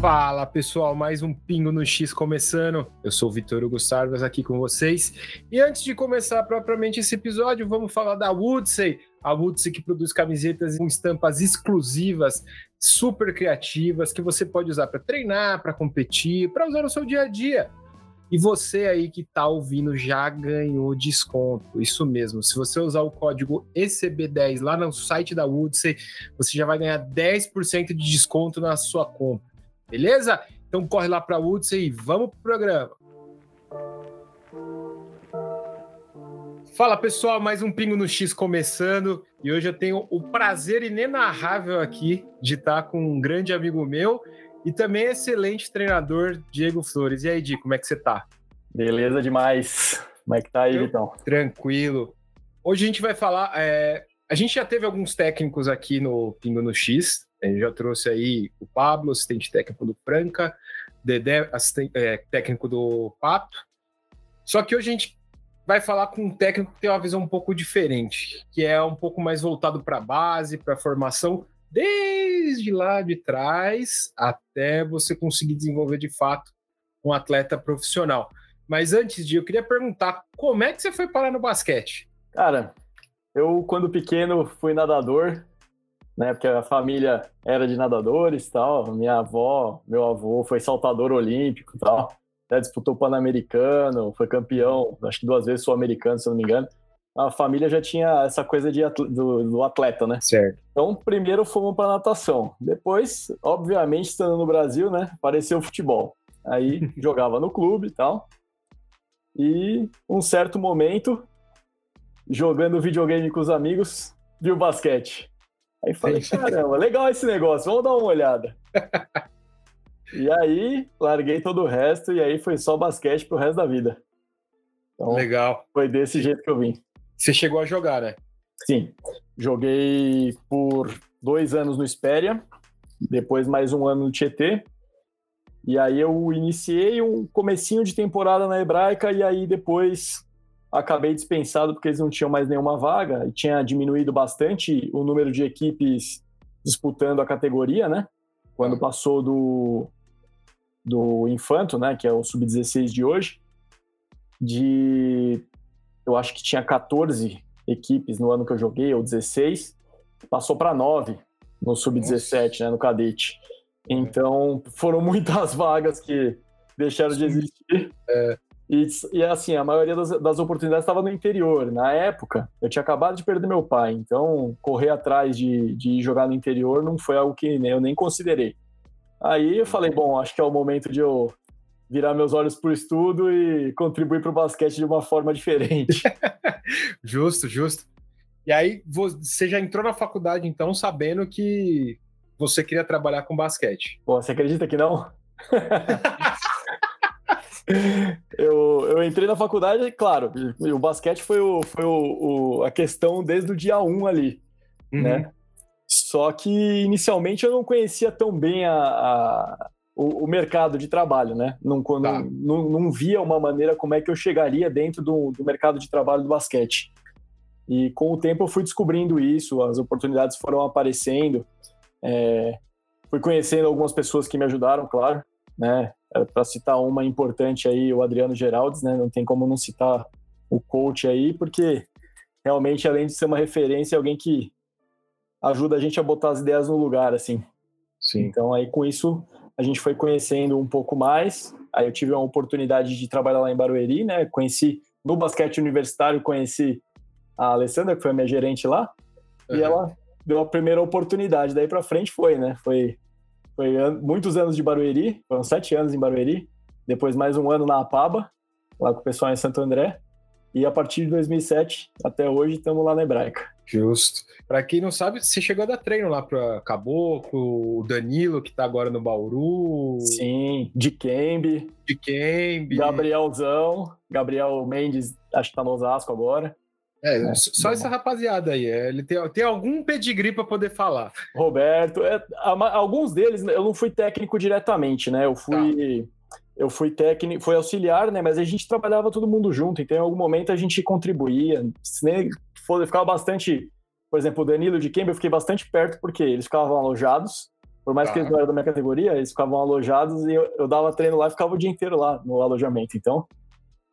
Fala pessoal, mais um Pingo no X começando. Eu sou o Vitor Hugo Sarvas aqui com vocês. E antes de começar propriamente esse episódio, vamos falar da Woodsey. A Woodsey que produz camisetas com estampas exclusivas, super criativas, que você pode usar para treinar, para competir, para usar no seu dia a dia. E você aí que está ouvindo já ganhou desconto. Isso mesmo. Se você usar o código ECB10 lá no site da Woodsey, você já vai ganhar 10% de desconto na sua compra. Beleza? Então corre lá para a Woodsey e vamos pro programa. Fala pessoal, mais um Pingo no X começando e hoje eu tenho o prazer inenarrável aqui de estar com um grande amigo meu e também excelente treinador Diego Flores. E aí, Di, como é que você tá? Beleza demais. Como é que tá aí, Vitão? Tranquilo. Hoje a gente vai falar. É... A gente já teve alguns técnicos aqui no Pingo no X, ele já trouxe aí o Pablo, assistente técnico do Franca, Dedé, assistente, é, técnico do Pato. Só que hoje a gente vai falar com um técnico que tem uma visão um pouco diferente, que é um pouco mais voltado para a base, para a formação, desde lá de trás até você conseguir desenvolver de fato um atleta profissional. Mas antes de eu queria perguntar, como é que você foi parar no basquete? Cara, eu quando pequeno fui nadador, né? Porque a família era de nadadores tal. Minha avó, meu avô foi saltador olímpico tal. Até disputou Pan-Americano, foi campeão, acho que duas vezes sul-americano, se não me engano. A família já tinha essa coisa de, do, do atleta, né? Certo. Então, primeiro fomos para natação. Depois, obviamente, estando no Brasil, né? Apareceu o futebol. Aí jogava no clube e tal. E um certo momento, jogando videogame com os amigos, viu basquete. Aí falei, caramba, legal esse negócio, vamos dar uma olhada. e aí, larguei todo o resto e aí foi só basquete pro resto da vida. Então, legal. Foi desse jeito que eu vim. Você chegou a jogar, né? Sim. Joguei por dois anos no Espéria, depois mais um ano no Tietê. E aí eu iniciei um comecinho de temporada na Hebraica e aí depois acabei dispensado porque eles não tinham mais nenhuma vaga e tinha diminuído bastante o número de equipes disputando a categoria, né? Quando passou do, do Infanto, né? Que é o Sub-16 de hoje, de eu acho que tinha 14 equipes no ano que eu joguei, ou 16, passou para 9 no Sub-17, né? No Cadete. Então foram muitas vagas que deixaram de existir. É. E, e assim, a maioria das, das oportunidades estava no interior. Na época, eu tinha acabado de perder meu pai, então correr atrás de, de jogar no interior não foi algo que eu nem considerei. Aí eu falei, bom, acho que é o momento de eu virar meus olhos para o estudo e contribuir para o basquete de uma forma diferente. justo, justo. E aí você já entrou na faculdade, então, sabendo que você queria trabalhar com basquete. Pô, você acredita que não? eu, eu entrei na faculdade, claro, o basquete foi, o, foi o, o a questão desde o dia 1 ali, uhum. né? Só que inicialmente eu não conhecia tão bem a, a o, o, mercado de trabalho, né? Não, tá. não, não, não, via uma maneira como é que eu chegaria dentro do, do mercado de trabalho do basquete. E com o tempo eu fui descobrindo isso, as oportunidades foram aparecendo, é, fui conhecendo algumas pessoas que me ajudaram, claro, né? É, Para citar uma importante aí, o Adriano Geraldes, né? Não tem como não citar o coach aí, porque realmente, além de ser uma referência, é alguém que ajuda a gente a botar as ideias no lugar, assim. Sim. Então, aí com isso, a gente foi conhecendo um pouco mais. Aí eu tive a oportunidade de trabalhar lá em Barueri, né? Conheci no basquete universitário, conheci a Alessandra, que foi a minha gerente lá, uhum. e ela deu a primeira oportunidade. Daí para frente foi, né? Foi foi an muitos anos de Barueri, foram sete anos em Barueri, depois mais um ano na Apaba, lá com o pessoal em Santo André, e a partir de 2007 até hoje estamos lá na Hebraica. Justo. Para quem não sabe, você chegou a dar treino lá para Caboclo, o Danilo, que está agora no Bauru. Sim, de Kembe. De Kembe. Gabrielzão. Gabriel Mendes, acho que está no Osasco agora. É, é, só essa rapaziada aí. É, ele tem, tem algum pedigree para poder falar. Roberto, é, alguns deles eu não fui técnico diretamente, né? Eu fui. Tá. Eu fui técnico, fui auxiliar, né? Mas a gente trabalhava todo mundo junto, então em algum momento a gente contribuía. Se ficava bastante. Por exemplo, o Danilo de Kembe, eu fiquei bastante perto porque eles ficavam alojados Por mais que eles não eram da minha categoria, eles ficavam alojados e eu, eu dava treino lá e ficava o dia inteiro lá no alojamento. Então,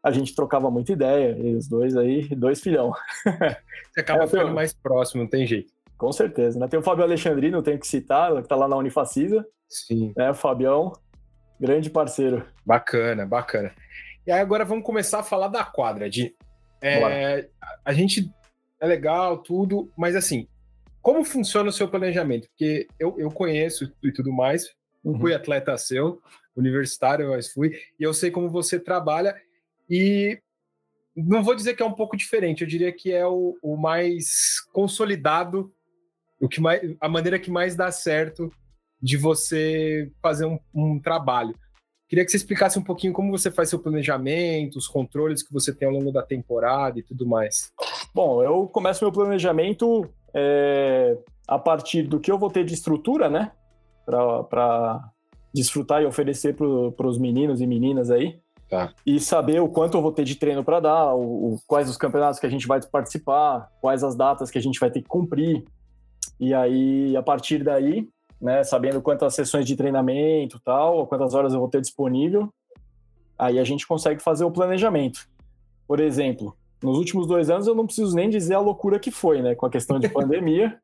a gente trocava muita ideia, e os dois aí, dois filhão. Você acaba é, ficando mais próximo, não tem jeito. Com certeza, né? Tem o Fábio Alexandrino, tenho que citar, que tá lá na Unifacisa. Sim. Né, o Fabião, grande parceiro. Bacana, bacana. E aí agora vamos começar a falar da quadra, de é, a gente é legal, tudo, mas assim, como funciona o seu planejamento? Porque eu, eu conheço e tudo mais, uhum. fui atleta seu, universitário, mas fui, e eu sei como você trabalha, e não vou dizer que é um pouco diferente, eu diria que é o, o mais consolidado, o que mais, a maneira que mais dá certo de você fazer um, um trabalho. Queria que você explicasse um pouquinho como você faz seu planejamento, os controles que você tem ao longo da temporada e tudo mais. Bom, eu começo meu planejamento é, a partir do que eu vou ter de estrutura, né? Para desfrutar e oferecer para os meninos e meninas aí. Tá. E saber o quanto eu vou ter de treino para dar, o, o, quais os campeonatos que a gente vai participar, quais as datas que a gente vai ter que cumprir. E aí, a partir daí, né, sabendo quantas sessões de treinamento tal, quantas horas eu vou ter disponível, aí a gente consegue fazer o planejamento. Por exemplo, nos últimos dois anos eu não preciso nem dizer a loucura que foi, né, com a questão de pandemia,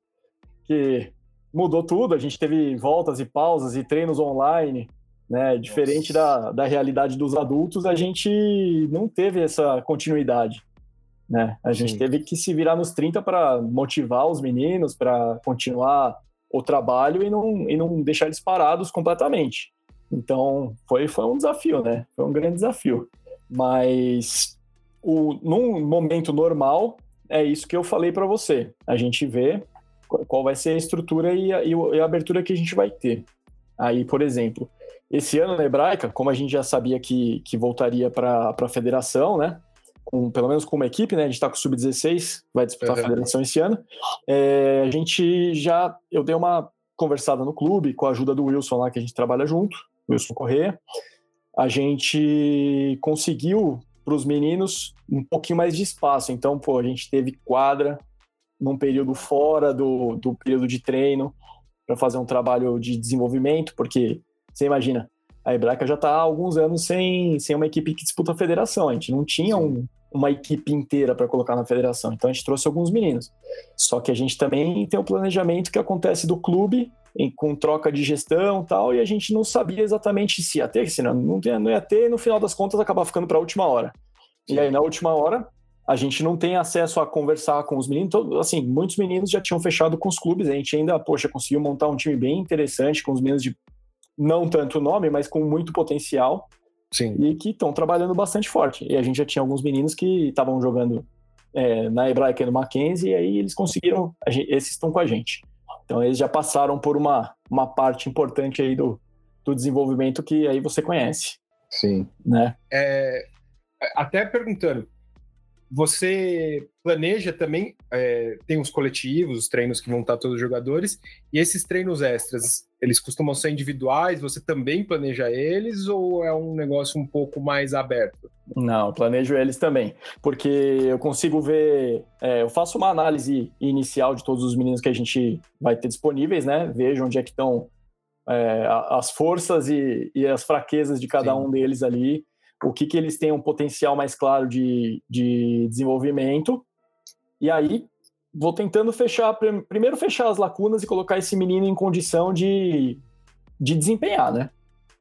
que mudou tudo, a gente teve voltas e pausas e treinos online, né, diferente da, da realidade dos adultos, a gente não teve essa continuidade. Né? A gente Sim. teve que se virar nos 30 para motivar os meninos, para continuar o trabalho e não, e não deixar eles parados completamente. Então, foi, foi um desafio, né? Foi um grande desafio. Mas, o, num momento normal, é isso que eu falei para você. A gente vê qual vai ser a estrutura e a, e a, abertura que a gente vai ter. Aí, por exemplo, esse ano na Hebraica, como a gente já sabia que, que voltaria para a federação, né? com, pelo menos com uma equipe, né? A gente está com o Sub-16, vai disputar a federação esse ano. É, a gente já. Eu dei uma conversada no clube com a ajuda do Wilson lá, que a gente trabalha junto, Wilson Corrêa. A gente conseguiu para os meninos um pouquinho mais de espaço. Então, pô, a gente teve quadra num período fora do, do período de treino para fazer um trabalho de desenvolvimento, porque você imagina, a Hebraica já está há alguns anos sem, sem uma equipe que disputa a federação. A gente não tinha um, uma equipe inteira para colocar na federação. Então a gente trouxe alguns meninos. Só que a gente também tem o planejamento que acontece do clube, em, com troca de gestão e tal, e a gente não sabia exatamente se ia ter, se não, não, ia, não ia ter, e no final das contas acabar ficando para a última hora. E aí na última hora a gente não tem acesso a conversar com os meninos. Então, assim, muitos meninos já tinham fechado com os clubes. A gente ainda, poxa, conseguiu montar um time bem interessante com os meninos de não tanto nome, mas com muito potencial. Sim. E que estão trabalhando bastante forte. E a gente já tinha alguns meninos que estavam jogando é, na Hebraica e no Mackenzie, e aí eles conseguiram, gente, esses estão com a gente. Então eles já passaram por uma, uma parte importante aí do, do desenvolvimento que aí você conhece. Sim. Né? É, até perguntando, você planeja também, é, tem os coletivos, os treinos que vão estar todos os jogadores, e esses treinos extras, eles costumam ser individuais, você também planeja eles, ou é um negócio um pouco mais aberto? Não, planejo eles também, porque eu consigo ver, é, eu faço uma análise inicial de todos os meninos que a gente vai ter disponíveis, né, vejo onde é que estão é, as forças e, e, as fraquezas de cada Sim. um deles ali, o que, que eles têm um potencial mais claro de, de desenvolvimento. E aí vou tentando fechar, primeiro fechar as lacunas e colocar esse menino em condição de, de desempenhar, né?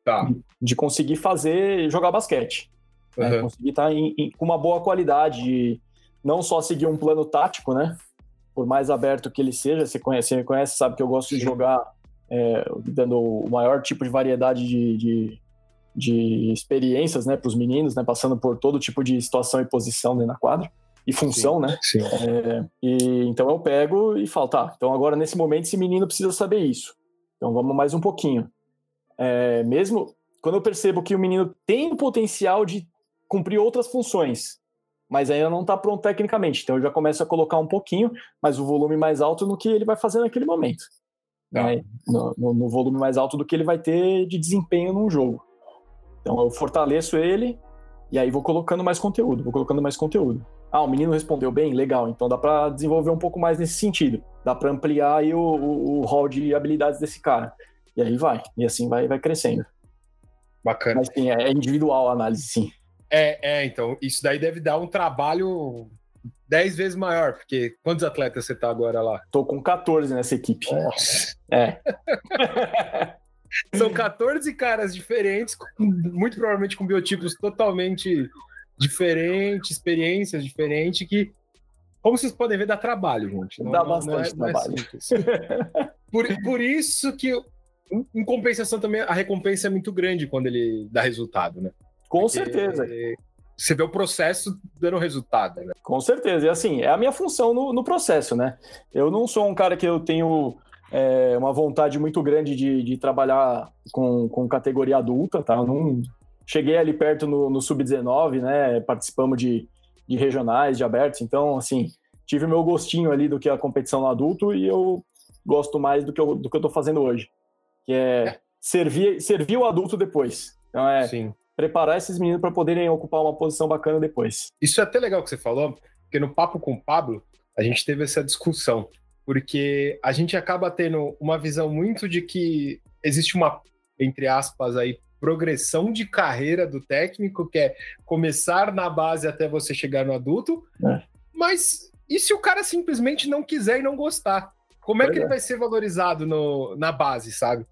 Tá. De, de conseguir fazer, jogar basquete. Uhum. Né? Conseguir estar tá com uma boa qualidade, de não só seguir um plano tático, né? Por mais aberto que ele seja, você conhece, você me conhece, sabe que eu gosto de jogar é, dando o maior tipo de variedade de, de de experiências, né, para os meninos, né, passando por todo tipo de situação e posição dentro da quadra e função, sim, né? Sim. É, e então eu pego e falo, tá, então agora nesse momento esse menino precisa saber isso. Então vamos mais um pouquinho. É, mesmo quando eu percebo que o menino tem o potencial de cumprir outras funções, mas ainda não está pronto tecnicamente, então eu já começo a colocar um pouquinho, mas o volume mais alto no que ele vai fazer naquele momento. Tá. Né? No, no, no volume mais alto do que ele vai ter de desempenho num jogo. Então eu fortaleço ele e aí vou colocando mais conteúdo, vou colocando mais conteúdo. Ah, o menino respondeu bem, legal. Então dá para desenvolver um pouco mais nesse sentido. Dá para ampliar aí o, o, o hall de habilidades desse cara. E aí vai, e assim vai, vai crescendo. Bacana. Mas sim, é individual a análise, sim. É, é, então, isso daí deve dar um trabalho 10 vezes maior, porque quantos atletas você tá agora lá? Tô com 14 nessa equipe. Nossa. É. São 14 caras diferentes, muito provavelmente com biotipos totalmente diferentes, experiências diferentes, que, como vocês podem ver, dá trabalho, gente. Não, dá bastante não é, trabalho. Não é por, por isso que, em compensação também, a recompensa é muito grande quando ele dá resultado, né? Com Porque certeza. Você vê o processo dando resultado, né? Com certeza. E assim, é a minha função no, no processo, né? Eu não sou um cara que eu tenho é, uma vontade muito grande de, de trabalhar com, com categoria adulta, tá? Eu não cheguei ali perto no, no sub-19, né? Participamos de, de regionais, de abertos, então, assim, tive meu gostinho ali do que é a competição no adulto e eu gosto mais do que eu, do que eu tô fazendo hoje, que é, é. servir, servir o adulto depois. Então é Sim. preparar esses meninos para poderem ocupar uma posição bacana depois. Isso é até legal que você falou, porque no papo com o Pablo, a gente teve essa discussão porque a gente acaba tendo uma visão muito de que existe uma, entre aspas, aí, progressão de carreira do técnico, que é começar na base até você chegar no adulto, é. mas e se o cara simplesmente não quiser e não gostar? Como é que é. ele vai ser valorizado no, na base, sabe?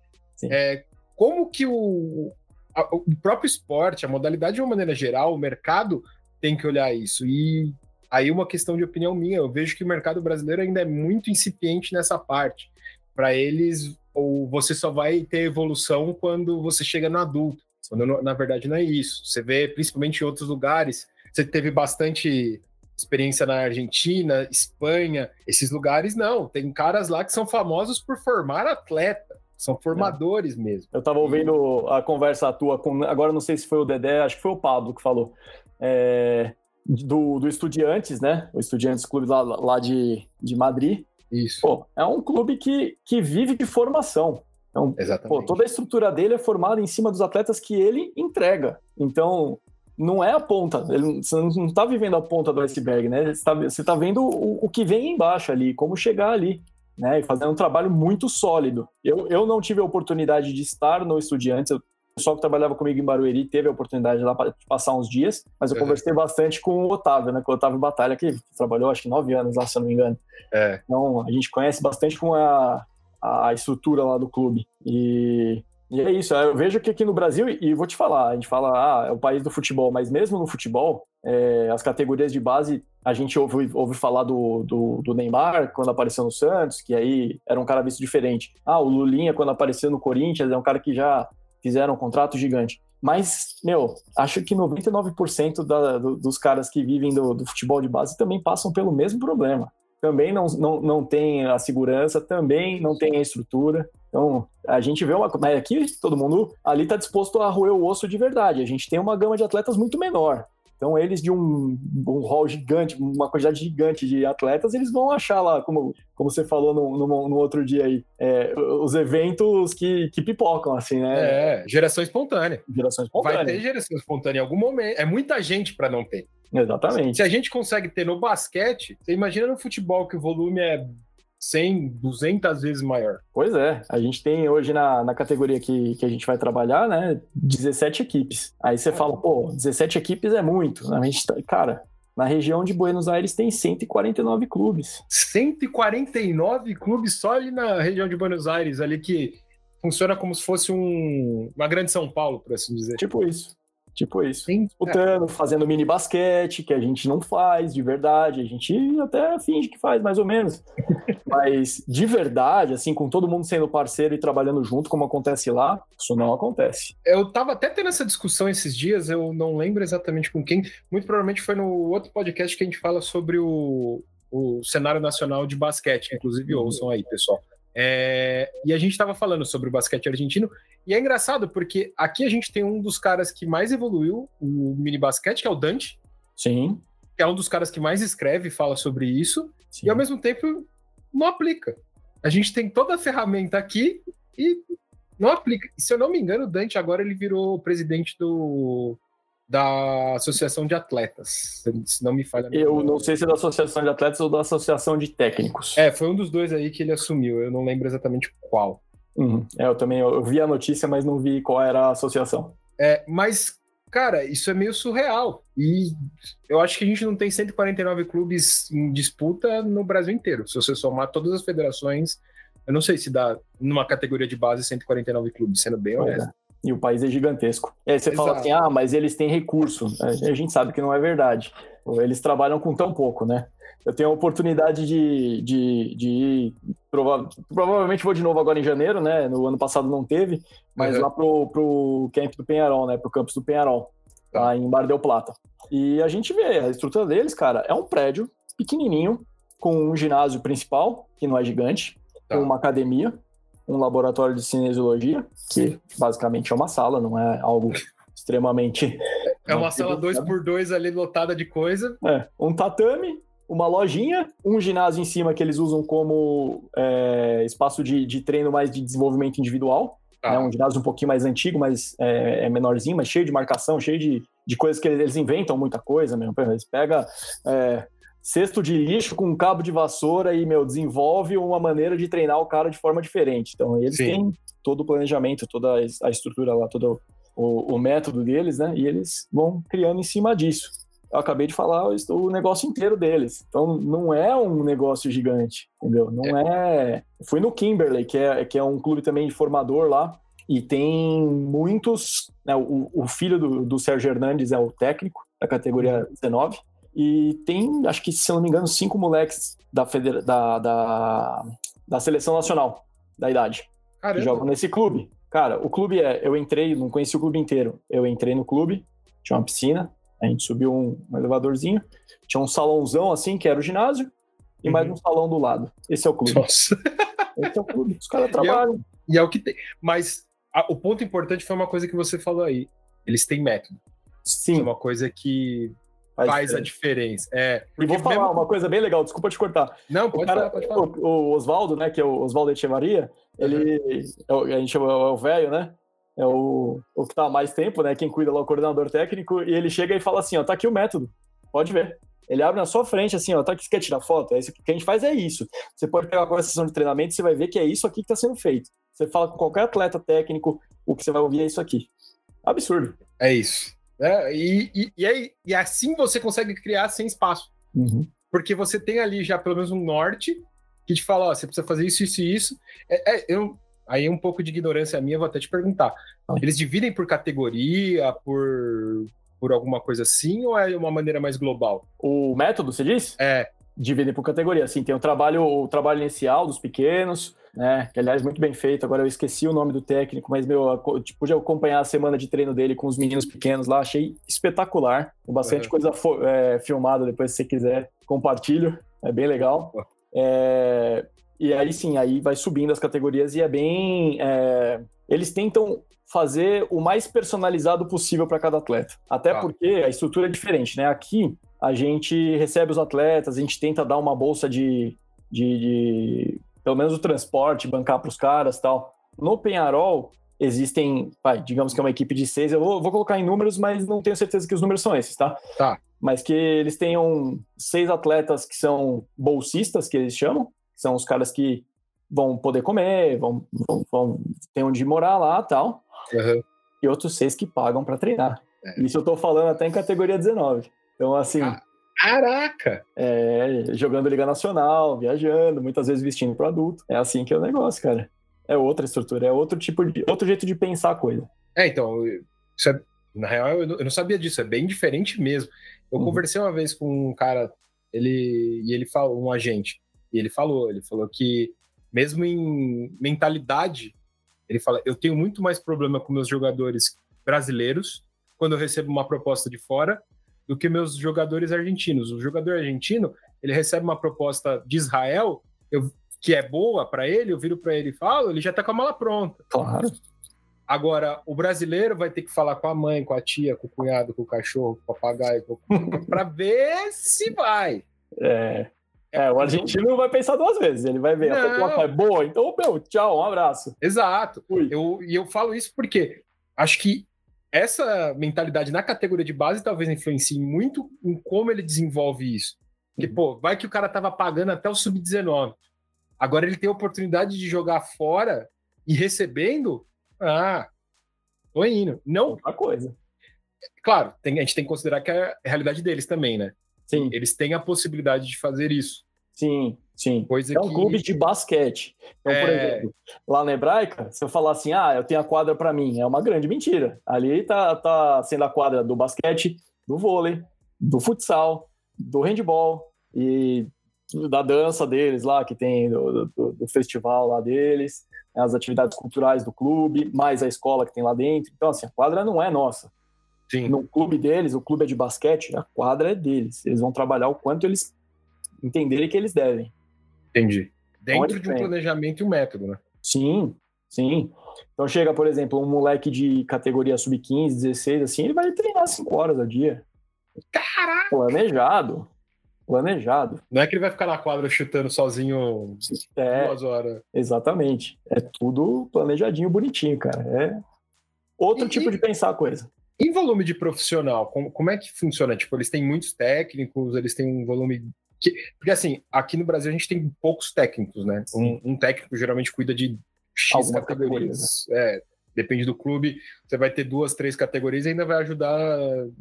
É, como que o, a, o próprio esporte, a modalidade de uma maneira geral, o mercado tem que olhar isso. E Aí uma questão de opinião minha, eu vejo que o mercado brasileiro ainda é muito incipiente nessa parte. Para eles, ou você só vai ter evolução quando você chega no adulto. Quando na verdade não é isso. Você vê principalmente em outros lugares, você teve bastante experiência na Argentina, Espanha, esses lugares não. Tem caras lá que são famosos por formar atleta. São formadores é. mesmo. Eu estava ouvindo a conversa tua com. Agora não sei se foi o Dedé, acho que foi o Pablo que falou. É, do, do Estudiantes, né? O Estudiantes Clube lá, lá de, de Madrid. Isso. Pô, é um clube que, que vive de formação. Então. Pô, toda a estrutura dele é formada em cima dos atletas que ele entrega. Então, não é a ponta, ele, você não está vivendo a ponta do iceberg, né? Você está tá vendo o, o que vem embaixo ali, como chegar ali. Né, e fazendo um trabalho muito sólido. Eu, eu não tive a oportunidade de estar no Estudiantes, eu pessoal que trabalhava comigo em Barueri teve a oportunidade de lá passar uns dias, mas eu uhum. conversei bastante com o Otávio, né? Com o Otávio Batalha, que trabalhou acho que nove anos lá, se eu não me engano. É. Então, a gente conhece bastante com a, a estrutura lá do clube. E, e é isso, eu vejo que aqui no Brasil, e vou te falar, a gente fala, ah, é o país do futebol, mas mesmo no futebol, é, as categorias de base, a gente ouve, ouve falar do, do, do, Neymar quando apareceu no Santos, que aí era um cara visto diferente. Ah, o Lulinha quando apareceu no Corinthians é um cara que já fizeram um contrato gigante. Mas, meu, acho que 99% da, do, dos caras que vivem do, do, futebol de base também passam pelo mesmo problema. Também não, não, não tem a segurança, também não tem a estrutura. Então, a gente vê uma. Mas aqui todo mundo ali está disposto a roer o osso de verdade. A gente tem uma gama de atletas muito menor. Então, eles de um, um hall gigante, uma quantidade gigante de atletas, eles vão achar lá, como, como você falou no, no, no outro dia aí, é, os eventos que, que pipocam, assim, né? É, geração espontânea. Geração espontânea. Vai ter geração espontânea em algum momento. É muita gente para não ter. Exatamente. Se a gente consegue ter no basquete, você imagina no futebol que o volume é 100, 200 vezes maior. Pois é, a gente tem hoje na, na categoria que, que a gente vai trabalhar, né, 17 equipes. Aí você é. fala, pô, 17 equipes é muito. A gente tá, cara, na região de Buenos Aires tem 149 clubes. 149 clubes só ali na região de Buenos Aires, ali que funciona como se fosse um, uma grande São Paulo, por assim dizer. Tipo isso. Tipo isso. Sim, Disputando, é. fazendo mini basquete, que a gente não faz de verdade. A gente até finge que faz, mais ou menos. Mas de verdade, assim, com todo mundo sendo parceiro e trabalhando junto, como acontece lá, isso não acontece. Eu tava até tendo essa discussão esses dias, eu não lembro exatamente com quem. Muito provavelmente foi no outro podcast que a gente fala sobre o, o cenário nacional de basquete. Inclusive, ouçam aí, pessoal. É, e a gente estava falando sobre o basquete argentino, e é engraçado porque aqui a gente tem um dos caras que mais evoluiu o mini basquete, que é o Dante. Sim. Que é um dos caras que mais escreve e fala sobre isso, Sim. e ao mesmo tempo não aplica. A gente tem toda a ferramenta aqui e não aplica. E, se eu não me engano, o Dante agora ele virou presidente do da Associação de Atletas, se não me falha. Eu não sei se é da Associação de Atletas ou da Associação de Técnicos. É, foi um dos dois aí que ele assumiu, eu não lembro exatamente qual. Uhum. É, eu também eu vi a notícia, mas não vi qual era a associação. É, mas, cara, isso é meio surreal. E eu acho que a gente não tem 149 clubes em disputa no Brasil inteiro. Se você somar todas as federações, eu não sei se dá numa categoria de base 149 clubes, sendo bem honesto. É. E o país é gigantesco. E aí você Exato. fala assim, ah, mas eles têm recurso. A gente sabe que não é verdade. Eles trabalham com tão pouco, né? Eu tenho a oportunidade de, de, de ir. Prova provavelmente vou de novo agora em janeiro, né? No ano passado não teve, mas uhum. lá pro, pro camp do Penharol, né? Pro campus do Penharol, tá. lá em Bar del Plata. E a gente vê, a estrutura deles, cara, é um prédio pequenininho, com um ginásio principal, que não é gigante, tá. com uma academia, um laboratório de cinesiologia, que basicamente é uma sala, não é algo extremamente. É uma sala 2x2 ali lotada de coisa. É, um tatame, uma lojinha, um ginásio em cima que eles usam como é, espaço de, de, treino mais de desenvolvimento individual. É né? um ginásio um pouquinho mais antigo, mas é, é, menorzinho, mas cheio de marcação, cheio de, de coisas que eles inventam muita coisa mesmo. Eles pegam é, cesto de lixo com um cabo de vassoura e, meu, desenvolve uma maneira de treinar o cara de forma diferente. Então, eles Sim. têm todo o planejamento, toda a estrutura lá, todo o, o, método deles, né? E eles vão criando em cima disso. Eu acabei de falar o negócio inteiro deles. Então, não é um negócio gigante, entendeu? Não é. é... Fui no Kimberley, que é, que é um clube também de formador lá, e tem muitos. Né, o, o, filho do, do Sérgio Hernandes é o técnico da categoria 19. E tem, acho que, se eu não me engano, cinco moleques da, federa da, da, da seleção nacional da idade Caramba. que jogam nesse clube. Cara, o clube é. Eu entrei, não conheci o clube inteiro. Eu entrei no clube, tinha uma piscina, a gente subiu um, um elevadorzinho, tinha um salãozão assim, que era o ginásio, e uhum. mais um salão do lado. Esse é o clube. Nossa. Esse é o clube. Os caras trabalham. E é, e é, o que tem. Mas a, o ponto importante foi uma coisa que você falou aí. Eles têm método. Sim. Isso é uma coisa que faz, faz a diferença. É, e vou falar mesmo... uma coisa bem legal, desculpa te cortar. Não, pode cara, falar, pode falar. O, o Oswaldo, né, que é o Oswaldo Echevaria, ele, uhum. a gente chama é o velho, né? É o, o que tá há mais tempo, né? Quem cuida lá, o coordenador técnico, e ele chega e fala assim: ó, tá aqui o método, pode ver. Ele abre na sua frente, assim, ó, tá aqui, você quer tirar foto? É isso que a gente faz é isso. Você pode pegar a sessão de treinamento, você vai ver que é isso aqui que tá sendo feito. Você fala com qualquer atleta técnico, o que você vai ouvir é isso aqui. Absurdo. É isso. É, e, e, e, aí, e assim você consegue criar sem espaço. Uhum. Porque você tem ali já pelo menos um norte que te fala, ó, você precisa fazer isso, isso e isso. É, é, eu, aí um pouco de ignorância minha, vou até te perguntar. Ah. Eles dividem por categoria, por, por alguma coisa assim, ou é uma maneira mais global? O método, você diz? É. Dividem por categoria, assim, tem o trabalho, o trabalho inicial dos pequenos, né? Que aliás muito bem feito. Agora eu esqueci o nome do técnico, mas meu, eu tipo, pude acompanhar a semana de treino dele com os meninos pequenos lá, achei espetacular. Com bastante é. coisa é, filmada, depois se você quiser, compartilho. É bem legal. É, e aí sim, aí vai subindo as categorias e é bem. É, eles tentam fazer o mais personalizado possível para cada atleta. Até ah. porque a estrutura é diferente, né? Aqui a gente recebe os atletas, a gente tenta dar uma bolsa de, de, de pelo menos o transporte, bancar para os caras tal. No Penharol, existem, vai, digamos que é uma equipe de seis, eu vou, vou, colocar em números, mas não tenho certeza que os números são esses, tá? Tá. Mas que eles tenham seis atletas que são bolsistas, que eles chamam, que são os caras que vão poder comer, vão, vão, vão ter onde morar lá tal. Uhum. E outros seis que pagam para treinar. É. Isso eu tô falando até em categoria 19. Então, assim, ah. Caraca! É, jogando Liga Nacional, viajando, muitas vezes vestindo para adulto. É assim que é o negócio, cara. É outra estrutura, é outro tipo de. outro jeito de pensar a coisa. É, então, é, na real, eu não sabia disso, é bem diferente mesmo. Eu uhum. conversei uma vez com um cara, ele e ele falou, um agente, e ele falou, ele falou que mesmo em mentalidade, ele fala, eu tenho muito mais problema com meus jogadores brasileiros quando eu recebo uma proposta de fora do que meus jogadores argentinos. O jogador argentino, ele recebe uma proposta de Israel, eu, que é boa para ele, eu viro para ele e falo, ele já tá com a mala pronta. Claro. Agora, o brasileiro vai ter que falar com a mãe, com a tia, com o cunhado, com o cachorro, com o papagaio, para ver se vai. É. É, o argentino vai pensar duas vezes. Ele vai ver, não. a proposta é boa, então, meu, tchau, um abraço. Exato. Eu, e eu falo isso porque acho que essa mentalidade na categoria de base talvez influencie muito em como ele desenvolve isso. Porque, uhum. pô, vai que o cara tava pagando até o sub-19. Agora ele tem a oportunidade de jogar fora e recebendo, ah, tô indo. Não. Outra coisa. Claro, tem, a gente tem que considerar que é a realidade deles também, né? Sim. Eles têm a possibilidade de fazer isso. Sim, sim. Coisa é um que... clube de basquete. Então, por É. exemplo, lá na Hebraica, se eu falar assim, ah, eu tenho a quadra para mim, é uma grande mentira. Ali tá, tá sendo a quadra do basquete, do vôlei, do futsal, do handball e da dança deles lá, que tem do, do- do festival lá deles, as atividades culturais do clube, mais a escola que tem lá dentro. Então, assim, a quadra não é nossa. Sim, No clube deles, o clube é de basquete, a quadra é deles. Eles vão trabalhar o quanto eles entenderem que eles devem. entendi. Dentro de um tem? planejamento e um método, né? Sim, sim. Então chega, por exemplo, um moleque de categoria sub-15, 16, assim, ele vai treinar 5 horas ao dia. Caraca! Planejado. Planejado. Não é que ele vai ficar na quadra chutando sozinho É, duas horas. exatamente. É tudo planejadinho, bonitinho, cara. É outro E- tipo de pensar a coisa. Em volume de profissional, como, como é que funciona? Tipo, eles têm muitos técnicos, eles têm um volume. Que... Porque assim, aqui no Brasil a gente tem poucos técnicos, né? Um, um técnico geralmente cuida de X categorias. É, depende do clube, você vai ter duas, três categorias e ainda vai ajudar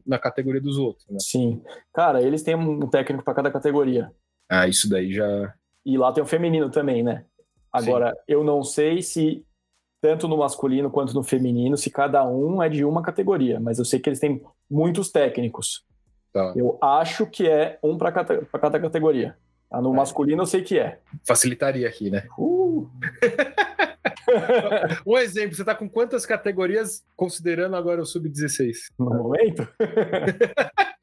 na categoria dos outros, né? Sim. Cara, eles têm um técnico para cada categoria. Ah, isso daí já. E lá tem o feminino também, né? Agora, eu não sei se tanto no masculino quanto no feminino, se cada um é de uma categoria, mas eu sei que eles têm muitos técnicos. Tá. Eu acho que é um para cada, cada categoria. Ah, No É. masculino eu sei que é. Facilitaria aqui, né? Uh! Um exemplo, você tá com quantas categorias considerando agora o sub-16? no momento?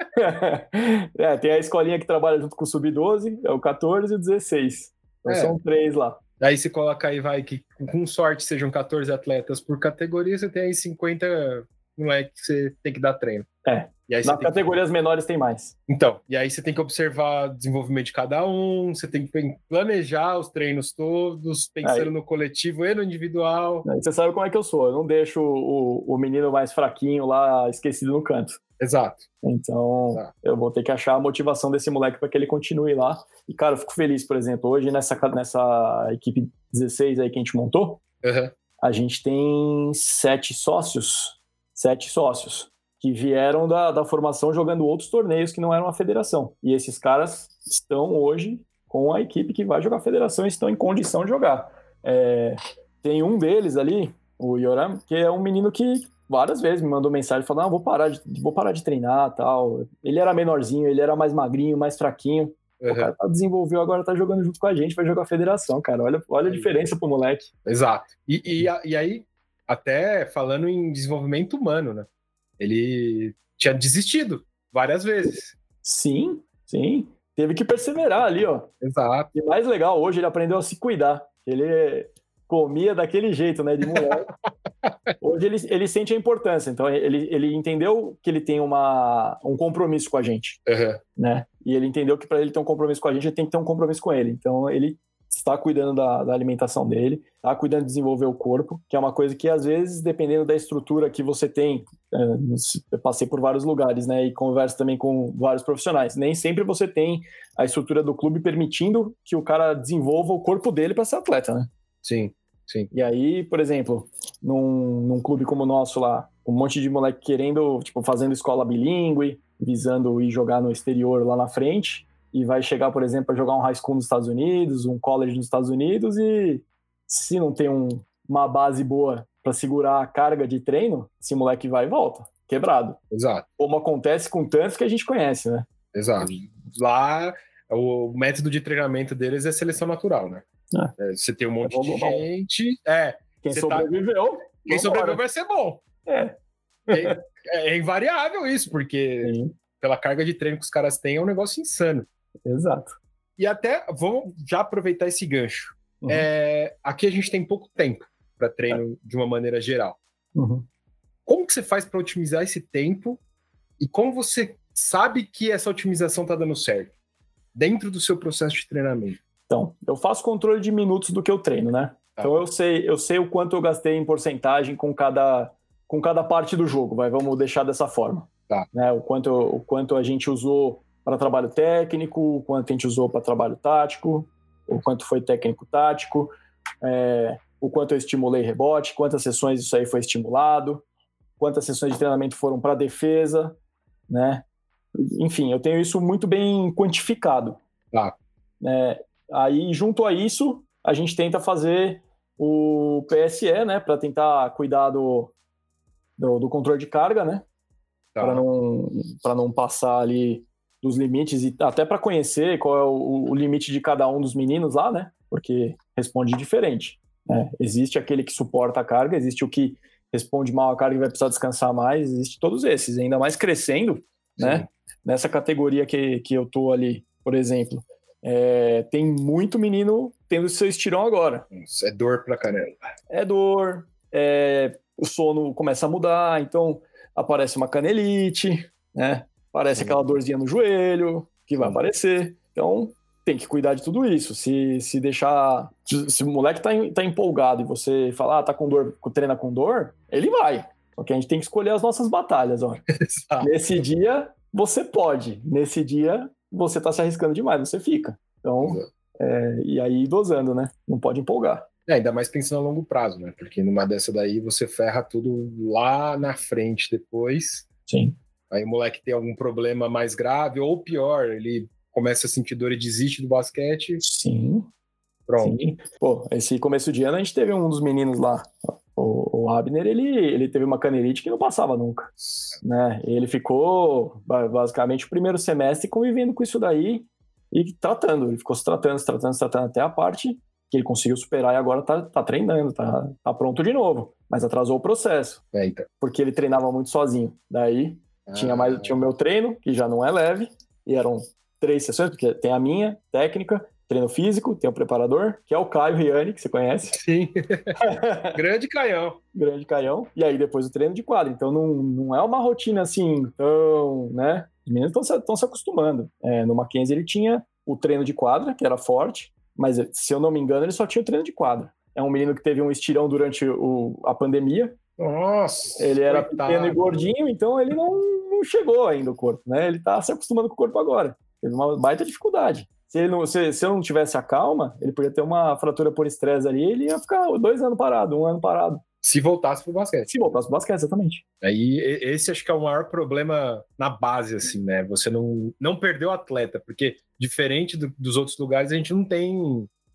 é, tem a escolinha que trabalha junto com o Sub-12, é o 14 e o 16. Então É. são três lá. Aí você coloca aí, vai, que com sorte sejam 14 atletas por categoria, você tem aí 50 moleque que você tem que dar treino. É. E Nas tem que- categorias menores tem mais. Então, e aí você tem que observar o desenvolvimento de cada um, você tem que planejar os treinos todos, pensando Aí. no coletivo e no individual. Aí Você sabe como é que eu sou. Eu não deixo o, o menino mais fraquinho lá esquecido no canto. Exato. Então, Tá. eu vou ter que achar a motivação desse moleque para que ele continue lá. E, cara, eu fico feliz, por exemplo, hoje nessa, nessa equipe 16 aí que a gente montou, Aham. a gente tem sete sócios, sete sócios, que vieram da, da formação jogando outros torneios que não eram a federação. E esses caras estão hoje com a equipe que vai jogar a federação e estão em condição de jogar. É, tem um deles ali, o Yoram, que é um menino que várias vezes me mandou mensagem falando: ah, vou parar de, vou parar de treinar tal. Ele era menorzinho, ele era mais magrinho, mais fraquinho. O aham. cara tá desenvolveu, agora tá jogando junto com a gente, vai jogar a federação, cara. Olha, olha a Aí. diferença pro moleque. Exato. E, e, e aí, até falando em desenvolvimento humano, né? Ele tinha desistido várias vezes. Sim, sim. Teve que perseverar ali, ó. Exato. E mais legal, hoje ele aprendeu a se cuidar. Ele comia daquele jeito, né, de moleque. hoje ele, ele sente a importância. Então ele, ele entendeu que ele tem uma, um compromisso com a gente, Aham. né? E ele entendeu que para ele ter um compromisso com a gente, ele tem que ter um compromisso com ele. Então ele está cuidando da, da alimentação dele, está cuidando de desenvolver o corpo, que é uma coisa que às vezes, dependendo da estrutura que você tem, é, eu passei por vários lugares, né, e converso também com vários profissionais. Nem sempre você tem a estrutura do clube permitindo que o cara desenvolva o corpo dele para ser atleta, né? Sim, sim. E aí, por exemplo, num, num clube como o nosso lá, um monte de moleque querendo, tipo, fazendo escola bilíngue, visando ir jogar no exterior lá na frente, e vai chegar, por exemplo, para jogar um high school nos Estados Unidos, um college nos Estados Unidos, e se não tem um- uma base boa para segurar a carga de treino, esse moleque vai e volta, quebrado. Exato. Como acontece com tantos que a gente conhece, né? Exato. Lá, o método de treinamento deles é seleção natural, né? É, você tem um monte de bom, bom. gente. É, Quem tá- sobreviveu, quem vambora. sobreviver vai ser bom. É. É, é invariável isso, porque Sim, pela carga de treino que os caras têm é um negócio insano. Exato. E até, vamos já aproveitar esse gancho. Uhum. É, aqui a gente tem pouco tempo para treino de uma maneira geral. Uhum. Como que você faz para otimizar esse tempo e como você sabe que essa otimização está dando certo dentro do seu processo de treinamento? Então, eu faço controle de minutos do que eu treino, né? Tá. Então eu sei, eu sei o quanto eu gastei em porcentagem com cada, com cada parte do jogo, vai, vamos deixar dessa forma. Tá. Né? O, quanto, o quanto a gente usou para trabalho técnico, o quanto a gente usou para trabalho tático, o quanto foi técnico tático. É, o quanto eu estimulei rebote, quantas sessões isso aí foi estimulado, quantas sessões de treinamento foram para defesa, né? Enfim, eu tenho isso muito bem quantificado. Tá. É, aí, junto a isso, a gente tenta fazer o PSE, né, para tentar cuidar do, do, do, controle de carga, né? Tá. Para não, não passar ali dos limites e até para conhecer qual é o, o, limite de cada um dos meninos lá, né? Porque responde diferente. Né? Existe aquele que suporta a carga, existe o que responde mal a carga e vai precisar descansar mais, existe todos esses, ainda mais crescendo, né? Sim. né? Nessa categoria que, que eu tô ali, por exemplo, é, tem muito menino tendo seu estirão agora. Isso é dor pra caramba. É dor, é, o sono começa a mudar, então aparece uma canelite, né? Aparece Sim. aquela dorzinha no joelho que vai aparecer. Então tem que cuidar de tudo isso. Se, se deixar. Se o moleque tá, tá empolgado e você falar, ah, tá com dor, treina com dor, ele vai. Só que a gente tem que escolher as nossas batalhas, ó. Nesse dia, você pode. Nesse dia, você tá se arriscando demais, você fica. Então, é, e aí dosando, né? Não pode empolgar. É, ainda mais pensando a longo prazo, né? Porque numa dessa daí você ferra tudo lá na frente depois. Sim. Aí o moleque tem algum problema mais grave, ou pior, ele começa a sentir dor e desiste do basquete. Sim. Pronto. Sim. Pô, esse começo de ano a gente teve um dos meninos lá, o, o Abner, ele, ele teve uma canelite que não passava nunca, né? Ele ficou basicamente o primeiro semestre convivendo com isso daí e tratando. Ele ficou se tratando, se tratando, se tratando até a parte que ele conseguiu superar e agora tá, tá treinando, tá, tá pronto de novo. Mas atrasou o processo. Eita. Porque ele treinava muito sozinho. Daí ah. tinha mais tinha o meu treino, que já não é leve, e eram três sessões, porque tem a minha, técnica, treino físico, tem o preparador, que é o Caio Riani, que você conhece. Sim. Grande Caião. Grande Caião. E aí depois o treino de quadra. Então não, não é uma rotina assim tão, né? Os meninos estão se acostumando. É, no Mackenzie ele tinha o treino de quadra, que era forte, mas se eu não me engano ele só tinha o treino de quadra. É um menino que teve um estirão durante o, a pandemia. Nossa! Ele era coitado. pequeno e gordinho, então ele não, não chegou ainda o corpo, né? Ele tá se acostumando com o corpo agora. Teve uma baita dificuldade. Se, ele não, se, se eu não tivesse a calma, ele podia ter uma fratura por estresse ali, ele ia ficar dois anos parado, um ano parado. Se voltasse pro basquete. Se voltasse pro basquete, exatamente. Aí, esse acho que é o maior problema na base, assim, né? Você não, não perdeu o atleta, porque diferente do, dos outros lugares, a gente não tem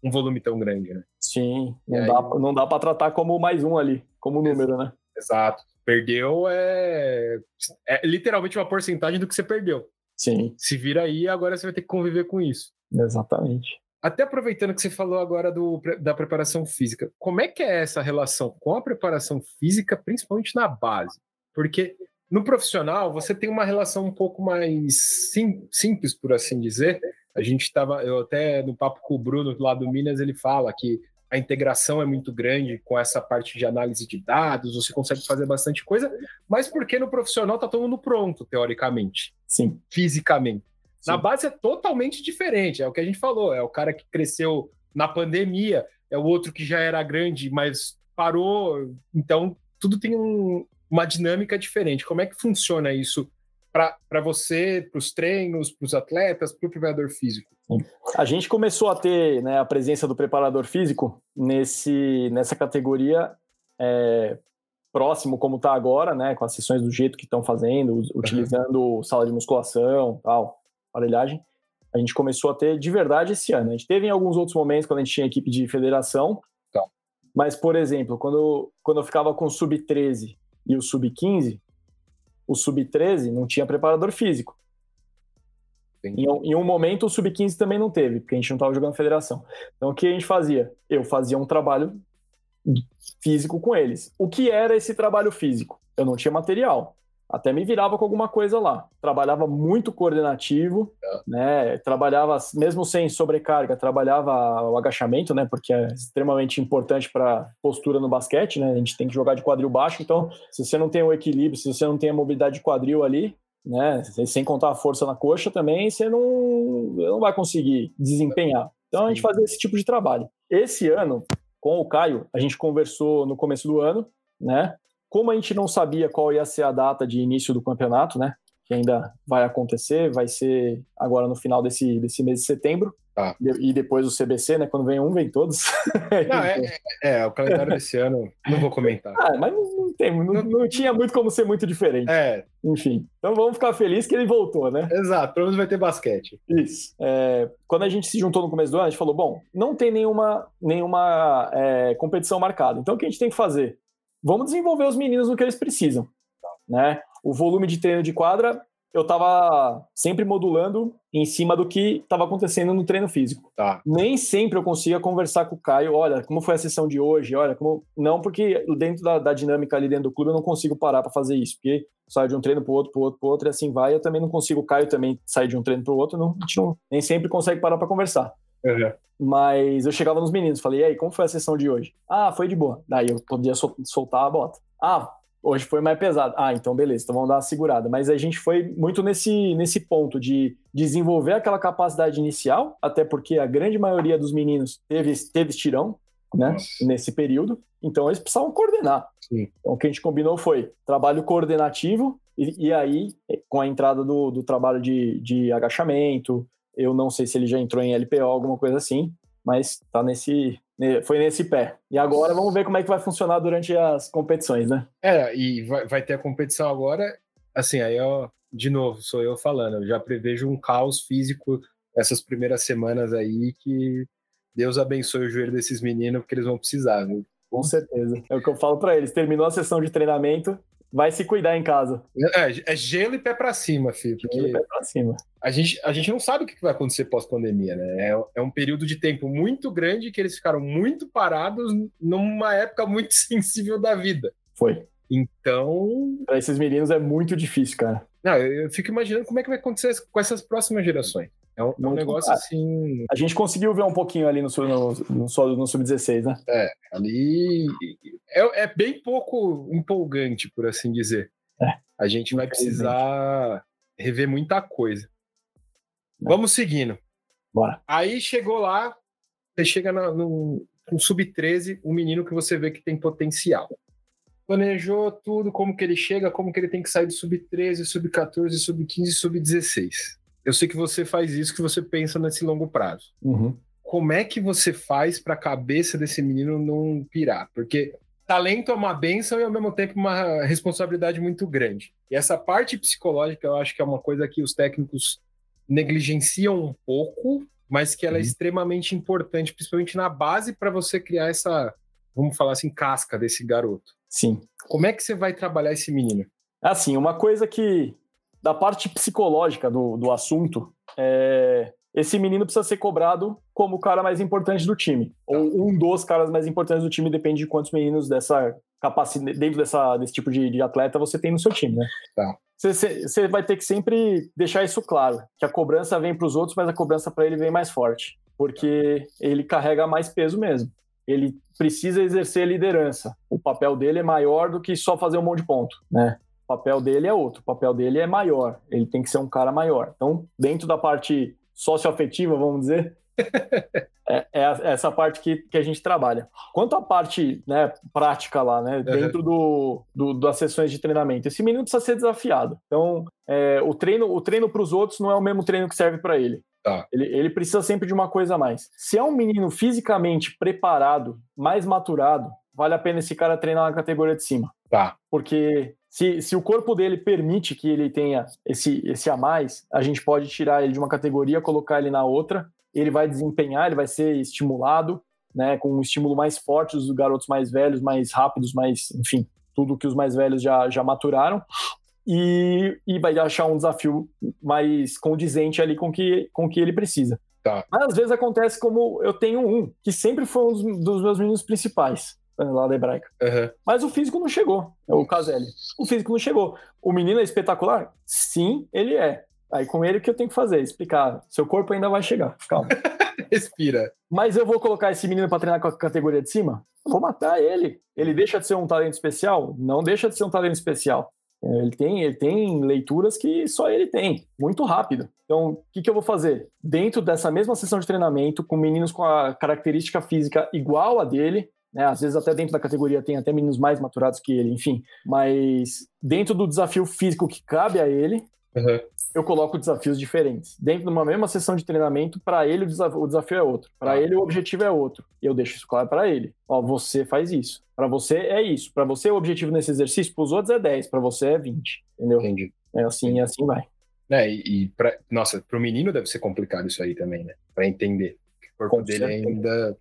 um volume tão grande, né? Sim, não, aí... dá, não dá para tratar como mais um ali, como número, né? Exato. Perdeu é, é literalmente uma porcentagem do que você perdeu. Sim. Se vira aí, agora você vai ter que conviver com isso. Exatamente. Até aproveitando que você falou agora do, da preparação física, como é que é essa relação com a preparação física, principalmente na base? Porque no profissional você tem uma relação um pouco mais sim, simples, por assim dizer. A gente estava, eu até no papo com o Bruno lá do Minas, ele fala que a integração é muito grande com essa parte de análise de dados, você consegue fazer bastante coisa, mas porque no profissional tá todo mundo pronto, teoricamente. Sim. Fisicamente. Na base é totalmente diferente. É o que a gente falou. É o cara que cresceu na pandemia, é o outro que já era grande, mas parou. Então, tudo tem um, uma dinâmica diferente. Como é que funciona isso para você, para os treinos, para os atletas, para o preparador físico? A gente começou a ter né, a presença do preparador físico nesse, nessa categoria é, próximo como está agora, né, com as sessões do jeito que estão fazendo, utilizando uhum. sala de musculação tal aparelhagem, a gente começou a ter de verdade esse ano. A gente teve em alguns outros momentos quando a gente tinha equipe de federação, tá. mas, por exemplo, quando, quando eu ficava com o sub-13 e o sub-15, o sub-13 não tinha preparador físico. Em, em, um momento o sub-15 também não teve, porque a gente não estava jogando federação. Então o que a gente fazia? Eu fazia um trabalho físico com eles. O que era esse trabalho físico? Eu não tinha material até me virava com alguma coisa lá. Trabalhava muito coordenativo, é. né? Trabalhava mesmo sem sobrecarga, trabalhava o agachamento, né? Porque é extremamente importante para postura no basquete, né? A gente tem que jogar de quadril baixo, então se você não tem o equilíbrio, se você não tem a mobilidade de quadril ali, né? Sem contar a força na coxa também, você não, não vai conseguir desempenhar. Então a gente fazia esse tipo de trabalho. Esse ano, com o Caio, a gente conversou no começo do ano, né? Como a gente não sabia qual ia ser a data de início do campeonato, né? Que ainda vai acontecer, vai ser agora no final desse, desse mês de setembro. Tá. E depois o CBC, né? Quando vem um, vem todos. Não, é, é, é, o calendário desse ano, não vou comentar. Ah, mas não, tem, não, não, tinha muito como ser muito diferente. É. Enfim, então vamos ficar felizes que ele voltou, né? Exato, pelo menos vai ter basquete. Isso. É, quando a gente se juntou no começo do ano, a gente falou: bom, não tem nenhuma, nenhuma é, competição marcada. Então o que a gente tem que fazer? Vamos desenvolver os meninos no que eles precisam. Né? O volume de treino de quadra eu estava sempre modulando em cima do que estava acontecendo no treino físico. Tá. Nem sempre eu conseguia conversar com o Caio, olha, como foi a sessão de hoje, olha, como... Não, porque dentro da, da dinâmica ali dentro do clube eu não consigo parar para fazer isso, porque saio de um treino para o outro, para o outro, para outro, e assim vai. Eu também não consigo, o Caio também sair de um treino para o outro, não, a gente não, nem sempre consegue parar para conversar. Uhum. Mas eu chegava nos meninos, falei, e aí, como foi a sessão de hoje? Ah, foi de boa. Daí eu podia soltar a bota. Ah, Hoje foi mais pesado. Ah, então beleza, então vamos dar uma segurada. Mas a gente foi muito nesse, nesse ponto de desenvolver aquela capacidade inicial, até porque a grande maioria dos meninos teve, teve estirão, né, Nossa. nesse período. Então eles precisavam coordenar. Sim. Então o que a gente combinou foi trabalho coordenativo, e, e aí, com a entrada do, do trabalho de, de agachamento, eu não sei se ele já entrou em LPO, alguma coisa assim, mas tá nesse, foi nesse pé. E agora vamos ver como é que vai funcionar durante as competições, né? É, e vai, vai ter a competição agora. Assim, aí, ó, de novo, sou eu falando, eu já prevejo um caos físico essas primeiras semanas aí que Deus abençoe o joelho desses meninos, porque eles vão precisar, viu? Com certeza. É o que eu falo para eles. Terminou a sessão de treinamento, vai se cuidar em casa. É, é gelo e pé para cima, filho. Gelo e pé pra cima. A gente, a gente não sabe o que vai acontecer pós-pandemia, né? É, é, um período de tempo muito grande que eles ficaram muito parados numa época muito sensível da vida. Foi. Então. Para esses meninos é muito difícil, cara. Não, eu fico imaginando como é que vai acontecer com essas próximas gerações. É um, é um negócio assim. A gente conseguiu ver um pouquinho ali no, no, no, no Sub-16, né? É, ali é, é, bem pouco empolgante, por assim dizer. É. A gente vai precisar rever muita coisa. É. Vamos seguindo. Bora. Aí chegou lá, você chega no, no, no Sub-13, um menino que você vê que tem potencial. Planejou tudo, como que ele chega, como que ele tem que sair do Sub-13, Sub-14, Sub-15, Sub-16 eu sei que você faz isso, que você pensa nesse longo prazo. Uhum. Como é que você faz para a cabeça desse menino não pirar? Porque talento é uma benção e ao mesmo tempo uma responsabilidade muito grande. E essa parte psicológica eu acho que é uma coisa que os técnicos negligenciam um pouco, mas que ela é uhum. é extremamente importante, principalmente na base para você criar essa, vamos falar assim, casca desse garoto. Sim. Como é que você vai trabalhar esse menino? Assim, uma coisa que da parte psicológica do, do assunto, é, esse menino precisa ser cobrado como o cara mais importante do time. Ou um dos caras mais importantes do time, depende de quantos meninos dessa capacidade, dentro dessa, desse tipo de, de atleta você tem no seu time, né? Tá. Você vai ter que sempre deixar isso claro, que a cobrança vem para os outros, mas a cobrança para ele vem mais forte, porque ele carrega mais peso mesmo. Ele precisa exercer liderança. O papel dele é maior do que só fazer um monte de ponto, né? O papel dele é outro, o papel dele é maior, ele tem que ser um cara maior. Então, dentro da parte socioafetiva, vamos dizer, é, é, essa parte que, que a gente trabalha. Quanto à parte né, prática lá, né, dentro do, do, das sessões de treinamento, esse menino precisa ser desafiado. Então, é, o treino o treino para os outros não é o mesmo treino que serve para ele. Tá. Ele, ele precisa sempre de uma coisa a mais. Se é um menino fisicamente preparado, mais maturado, vale a pena esse cara treinar na categoria de cima. Tá. Porque se, se o corpo dele permite que ele tenha esse, esse a mais, a gente pode tirar ele de uma categoria, colocar ele na outra, ele vai desempenhar, ele vai ser estimulado, né, com um estímulo mais forte dos garotos mais velhos, mais rápidos, mais, enfim, tudo que os mais velhos já, já maturaram, e, e vai achar um desafio mais condizente ali com que, com que ele precisa. Tá. Mas às vezes acontece como eu tenho um, que sempre foi um dos, dos meus meninos principais lá da hebraica. Uhum. Mas o físico não chegou, é o Caselli. O físico não chegou. O menino é espetacular? Sim, ele é. Aí com ele o que eu tenho que fazer? Explicar. Seu corpo ainda vai chegar. Calma. Respira. Mas eu vou colocar esse menino para treinar com a categoria de cima? Vou matar ele. Ele deixa de ser um talento especial? Não deixa de ser um talento especial. Ele tem, ele tem leituras que só ele tem, muito rápido. Então, o que, que eu vou fazer? Dentro dessa mesma sessão de treinamento, com meninos com a característica física igual a dele, né? Às vezes até dentro da categoria tem até meninos mais maturados que ele, enfim. Mas dentro do desafio físico que cabe a ele, Uhum. Eu coloco desafios diferentes. Dentro de uma mesma sessão de treinamento, para ele o desafio, o desafio, é outro. Para ah. ele o objetivo é outro. E eu deixo isso claro para ele. Ó, você faz isso. Para você é isso. Para você o objetivo nesse exercício, para os outros é 10, para você é 20. Entendeu? Entendi. É assim e assim vai. É, e, e pra, nossa, pro menino deve ser complicado isso aí também, né? Para entender. O corpo Com dele certeza. ainda.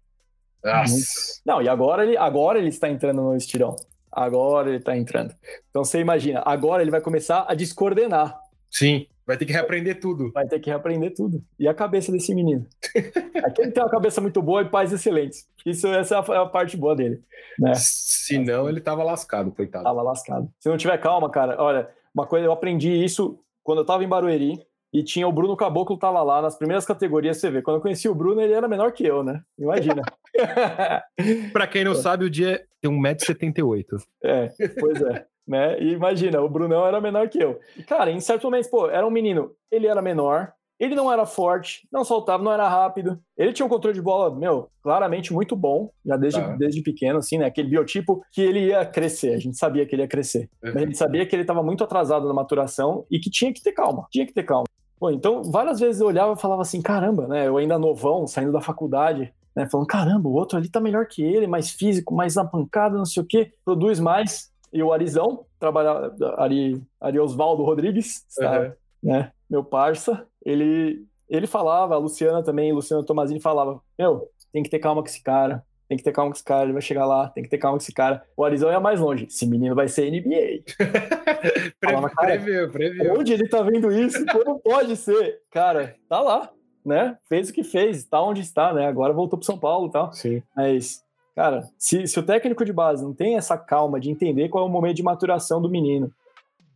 Nossa. Não, e agora ele, agora ele está entrando no estirão. Agora ele está entrando. Então você imagina, agora ele vai começar a descoordenar. Sim, vai ter que reaprender tudo. Vai ter que reaprender tudo. E a cabeça desse menino? Aqui ele tem uma cabeça muito boa e pais excelentes. Isso, essa é a, é a parte boa dele. Né? Se não, ele tava lascado, coitado. Tava lascado. Se não tiver calma, cara, olha, uma coisa, eu aprendi isso quando eu tava em Barueri, e tinha o Bruno Caboclo tava lá nas primeiras categorias, você vê. Quando eu conheci o Bruno, ele era menor que eu, né? Imagina. para quem não sabe, o dia tem 1,78m. É, pois é. né? E imagina, o Brunão era menor que eu. E, cara, em certos momentos, pô, era um menino, ele era menor, ele não era forte, não soltava, não era rápido. Ele tinha um controle de bola, meu, claramente muito bom, já desde, tá. desde pequeno, assim, né? Aquele biotipo que ele ia crescer. A gente sabia que ele ia crescer. Uhum. A gente sabia que ele estava muito atrasado na maturação e que tinha que ter calma. Tinha que ter calma. Então, várias vezes eu olhava e falava assim: caramba, né? Eu ainda novão, saindo da faculdade, né? Falando: caramba, o outro ali tá melhor que ele, mais físico, mais na pancada, não sei o quê, produz mais. E o Arizão, trabalha, Ari, Ari Osvaldo Rodrigues, uhum. né? Meu parça, ele, ele falava, a Luciana também, Luciana Tomazini falava, meu, tem que ter calma com esse cara, tem que ter calma com esse cara, ele vai chegar lá, tem que ter calma com esse cara. O Arizão ia mais longe, esse menino vai ser NBA. Falava, previu, previu. Onde ele tá vendo isso? Como pode ser? Cara, tá lá, né? Fez o que fez, tá onde está, né? Agora voltou pro São Paulo e tal. Sim. Mas, cara, se, se o técnico de base não tem essa calma de entender qual é o momento de maturação do menino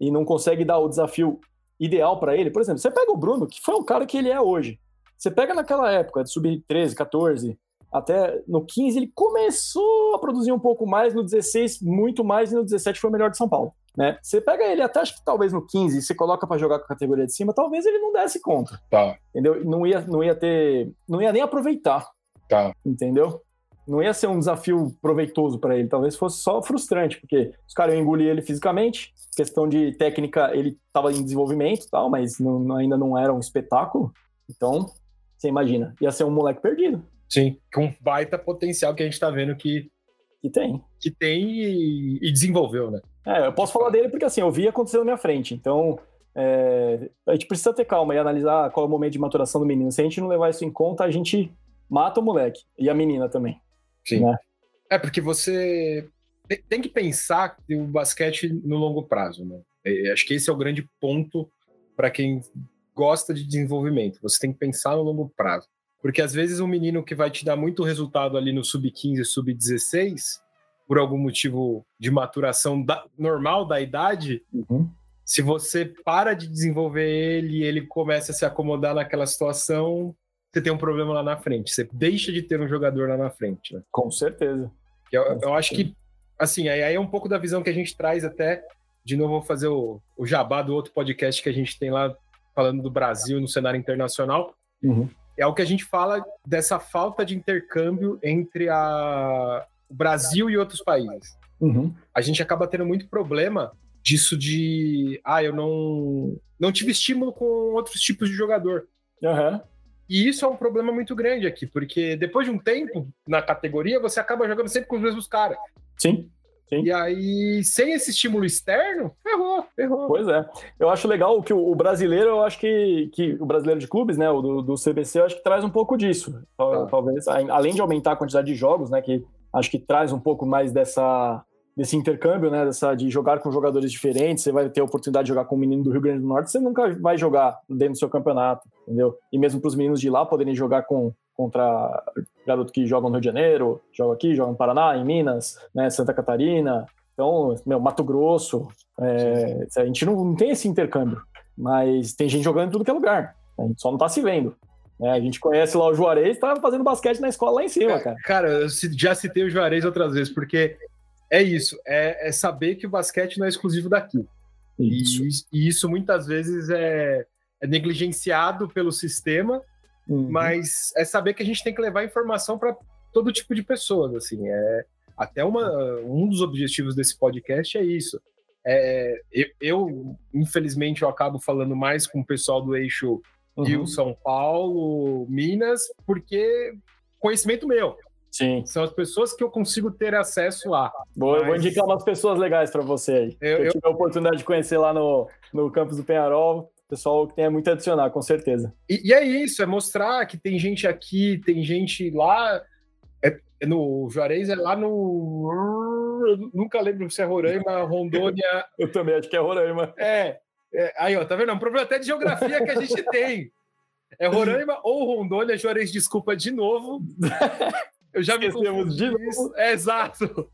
e não consegue dar o desafio ideal para ele. Por exemplo, você pega o Bruno, que foi um cara que ele é hoje. Você pega naquela época, de sub 13, 14, até no 15 ele começou a produzir um pouco mais, no 16 muito mais e no 17 foi o melhor de São Paulo. Né? Você pega ele até acho que talvez no 15 e você coloca para jogar com a categoria de cima, talvez ele não desse conta. Tá. Entendeu? Não ia, não ia ter, não ia nem aproveitar. Tá. Entendeu? Não ia ser um desafio proveitoso para ele, talvez fosse só frustrante, porque os caras iam engolir ele fisicamente, questão de técnica, ele estava em desenvolvimento tal, mas não, ainda não era um espetáculo. Então, você imagina, ia ser um moleque perdido. Sim, com baita potencial que a gente está vendo que, que tem. Que tem e, e, desenvolveu, né? É, eu posso falar dele porque assim, eu vi acontecer na minha frente. Então, é, a gente precisa ter calma e analisar qual é o momento de maturação do menino. Se a gente não levar isso em conta, a gente mata o moleque e a menina também. Sim. Né? É, porque você tem que pensar o basquete no longo prazo, né? É, acho que esse é o grande ponto para quem gosta de desenvolvimento. Você tem que pensar no longo prazo. Porque às vezes um menino que vai te dar muito resultado ali no sub-15, sub-16, por algum motivo de maturação da, normal da idade, uhum. se você para de desenvolver ele e ele começa a se acomodar naquela situação, você tem um problema lá na frente. Você deixa de ter um jogador lá na frente. Né? Com certeza. Eu, Com eu acho que assim, aí é um pouco da visão que a gente traz até, de novo, vou fazer o, o jabá do outro podcast que a gente tem lá, falando do Brasil no cenário internacional. Uhum. É o que a gente fala dessa falta de intercâmbio entre a, o Brasil e outros países. Uhum. A gente acaba tendo muito problema disso de, ah, eu não, não tive estímulo com outros tipos de jogador. Uhum. E isso é um problema muito grande aqui, porque depois de um tempo na categoria, você acaba jogando sempre com os mesmos caras. Sim. Sim. E aí, sem esse estímulo externo, ferrou, ferrou. Pois é. Eu acho legal que o, brasileiro, eu acho que, que o brasileiro de clubes, né, o do, do CBC, eu acho que traz um pouco disso. Tá. Talvez, além de aumentar a quantidade de jogos, né, que acho que traz um pouco mais dessa, desse intercâmbio, né, dessa, de jogar com jogadores diferentes, você vai ter a oportunidade de jogar com um menino do Rio Grande do Norte, você nunca vai jogar dentro do seu campeonato, entendeu? E mesmo para os meninos de lá poderem jogar com contra garoto que joga no Rio de Janeiro, joga aqui, joga no Paraná, em Minas, né, Santa Catarina, então, meu, Mato Grosso, é, a gente não, não, tem esse intercâmbio, mas tem gente jogando em tudo que é lugar, a gente só não tá se vendo. É, a gente conhece lá o Juarez, tá fazendo basquete na escola lá em cima, cara. Cara, eu já citei o Juarez outras vezes, porque é isso, é, é saber que o basquete não é exclusivo daqui. Isso. E, e isso muitas vezes é, é negligenciado pelo sistema Uhum. Mas é saber que a gente tem que levar informação para todo tipo de pessoas, assim. É até uma, um dos objetivos desse podcast é isso. É, eu, eu, infelizmente, eu acabo falando mais com o pessoal do eixo uhum. Rio, São Paulo, Minas, porque conhecimento meu. Sim. São as pessoas que eu consigo ter acesso lá. Boa, Mas... Eu vou indicar umas pessoas legais para você aí. Eu, eu, eu, tive a oportunidade de conhecer lá no, no campus do Penharol. Pessoal que tem muito a adicionar, com certeza. E, e, é isso, é mostrar que tem gente aqui, tem gente lá. É, é no Juarez é lá no. Eu nunca lembro se é Roraima, Rondônia. eu também acho que é Roraima. É, é. Aí, ó, tá vendo? É um problema até de geografia que a gente tem. É Roraima ou Rondônia, Juarez, desculpa de novo. Eu já me Esquecemos de novo. É, exato.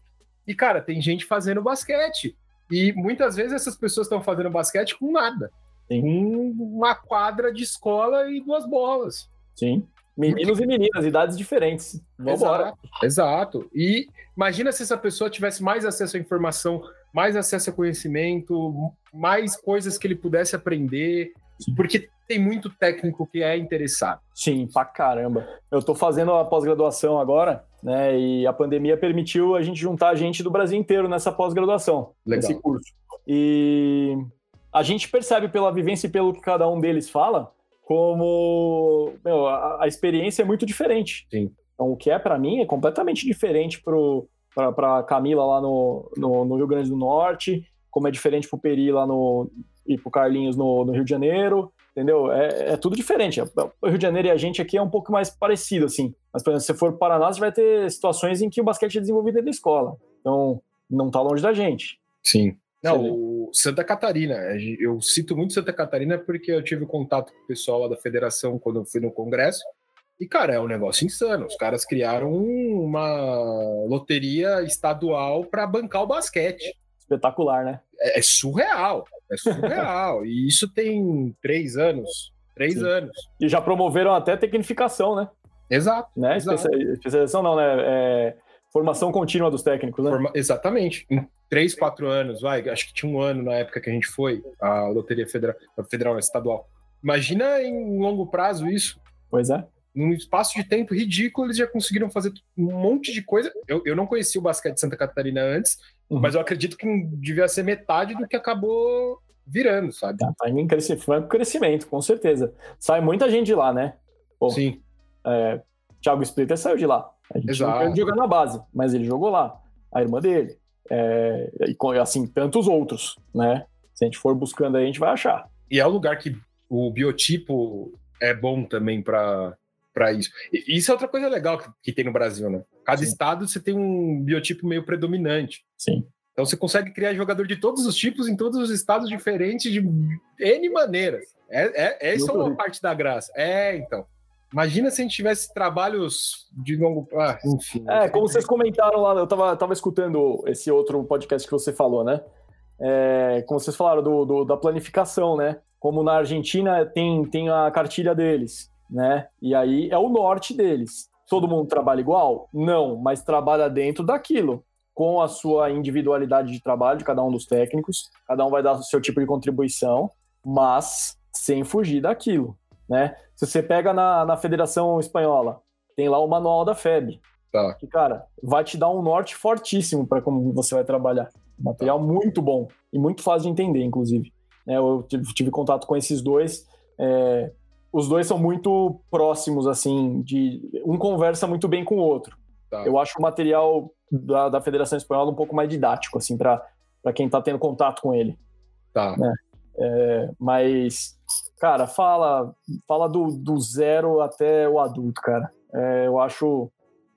E, cara, tem gente fazendo basquete. E muitas vezes essas pessoas estão fazendo basquete com nada. Sim. Uma quadra de escola e duas bolas. Sim. Meninos e meninas, idades diferentes. Vambora. Exato. Exato. E imagina se essa pessoa tivesse mais acesso à informação, mais acesso a conhecimento, mais coisas que ele pudesse aprender. Porque tem muito técnico que é interessado. Sim, pra caramba. Eu tô fazendo a pós-graduação agora, né? E a pandemia permitiu a gente juntar gente do Brasil inteiro nessa pós-graduação, nesse curso. E a gente percebe pela vivência e pelo que cada um deles fala, como meu, a, a, experiência é muito diferente. Sim. Então, o que é para mim é completamente diferente para Camila lá no, no, no, Rio Grande do Norte, como é diferente para o Peri lá no, e para o Carlinhos no, no Rio de Janeiro, entendeu? É, é, tudo diferente. O Rio de Janeiro e a gente aqui é um pouco mais parecido, assim. Mas, por exemplo, se você for para Paraná, você vai ter situações em que o basquete é desenvolvido dentro da escola. Então, não está longe da gente. Sim. Não, o Santa Catarina, eu cito muito Santa Catarina porque eu tive contato com o pessoal lá da federação quando eu fui no congresso. E, cara, é um negócio insano. Os caras criaram uma loteria estadual para bancar o basquete. Espetacular, né? É, é surreal. É surreal. e isso tem três anos. Três Sim. anos. E já promoveram até tecnificação, né? Exato. Né? exato. Especialização não, né? É... Formação contínua dos técnicos, né? Forma... Exatamente. Em três, quatro anos, vai. Acho que tinha um ano na época que a gente foi, a Loteria Federal, Federal Estadual. Imagina em longo prazo isso. Pois é num espaço de tempo ridículo, eles já conseguiram fazer um monte de coisa. Eu, eu não conhecia o basquete de Santa Catarina antes, uhum. mas eu acredito que devia ser metade do que acabou virando, sabe? Tá, tá em crescimento, crescimento, com certeza. Sai muita gente de lá, né? Sim. É, Thiago Splitter saiu de lá. A gente Exato. não jogar na base, mas ele jogou lá. A irmã dele. É, e assim, tantos outros, né? Se a gente for buscando aí, a gente vai achar. E é um lugar que o biotipo é bom também para para isso. E isso é outra coisa legal que, que tem no Brasil, né? Cada Sim. estado você tem um biotipo meio predominante. Sim. Então você consegue criar jogador de todos os tipos em todos os estados diferentes de N maneiras. É, é, essa é uma parte da graça. É, então. Imagina se a gente tivesse trabalhos de longo prazo, ah, enfim. É, como vocês comentaram lá, eu tava, tava escutando esse outro podcast que você falou, né? É, como vocês falaram do, do, da planificação, né? Como na Argentina tem, tem a cartilha deles né? E aí é o norte deles. Todo mundo trabalha igual? Não, mas trabalha dentro daquilo, com a sua individualidade de trabalho de cada um dos técnicos, cada um vai dar o seu tipo de contribuição, mas sem fugir daquilo, né? Se você pega na, na Federação Espanhola, tem lá o manual da FEB, tá. que, cara, vai te dar um norte fortíssimo para como você vai trabalhar. material tá. muito bom e muito fácil de entender, inclusive. É, eu tive, tive, contato com esses dois. É, os dois são muito próximos, assim, de um conversa muito bem com o outro. Tá. Eu acho o material da, da Federação Espanhola um pouco mais didático, assim, para quem está tendo contato com ele. Tá. Né? É, mas, cara, fala, fala do, do zero até o adulto, cara. É, eu acho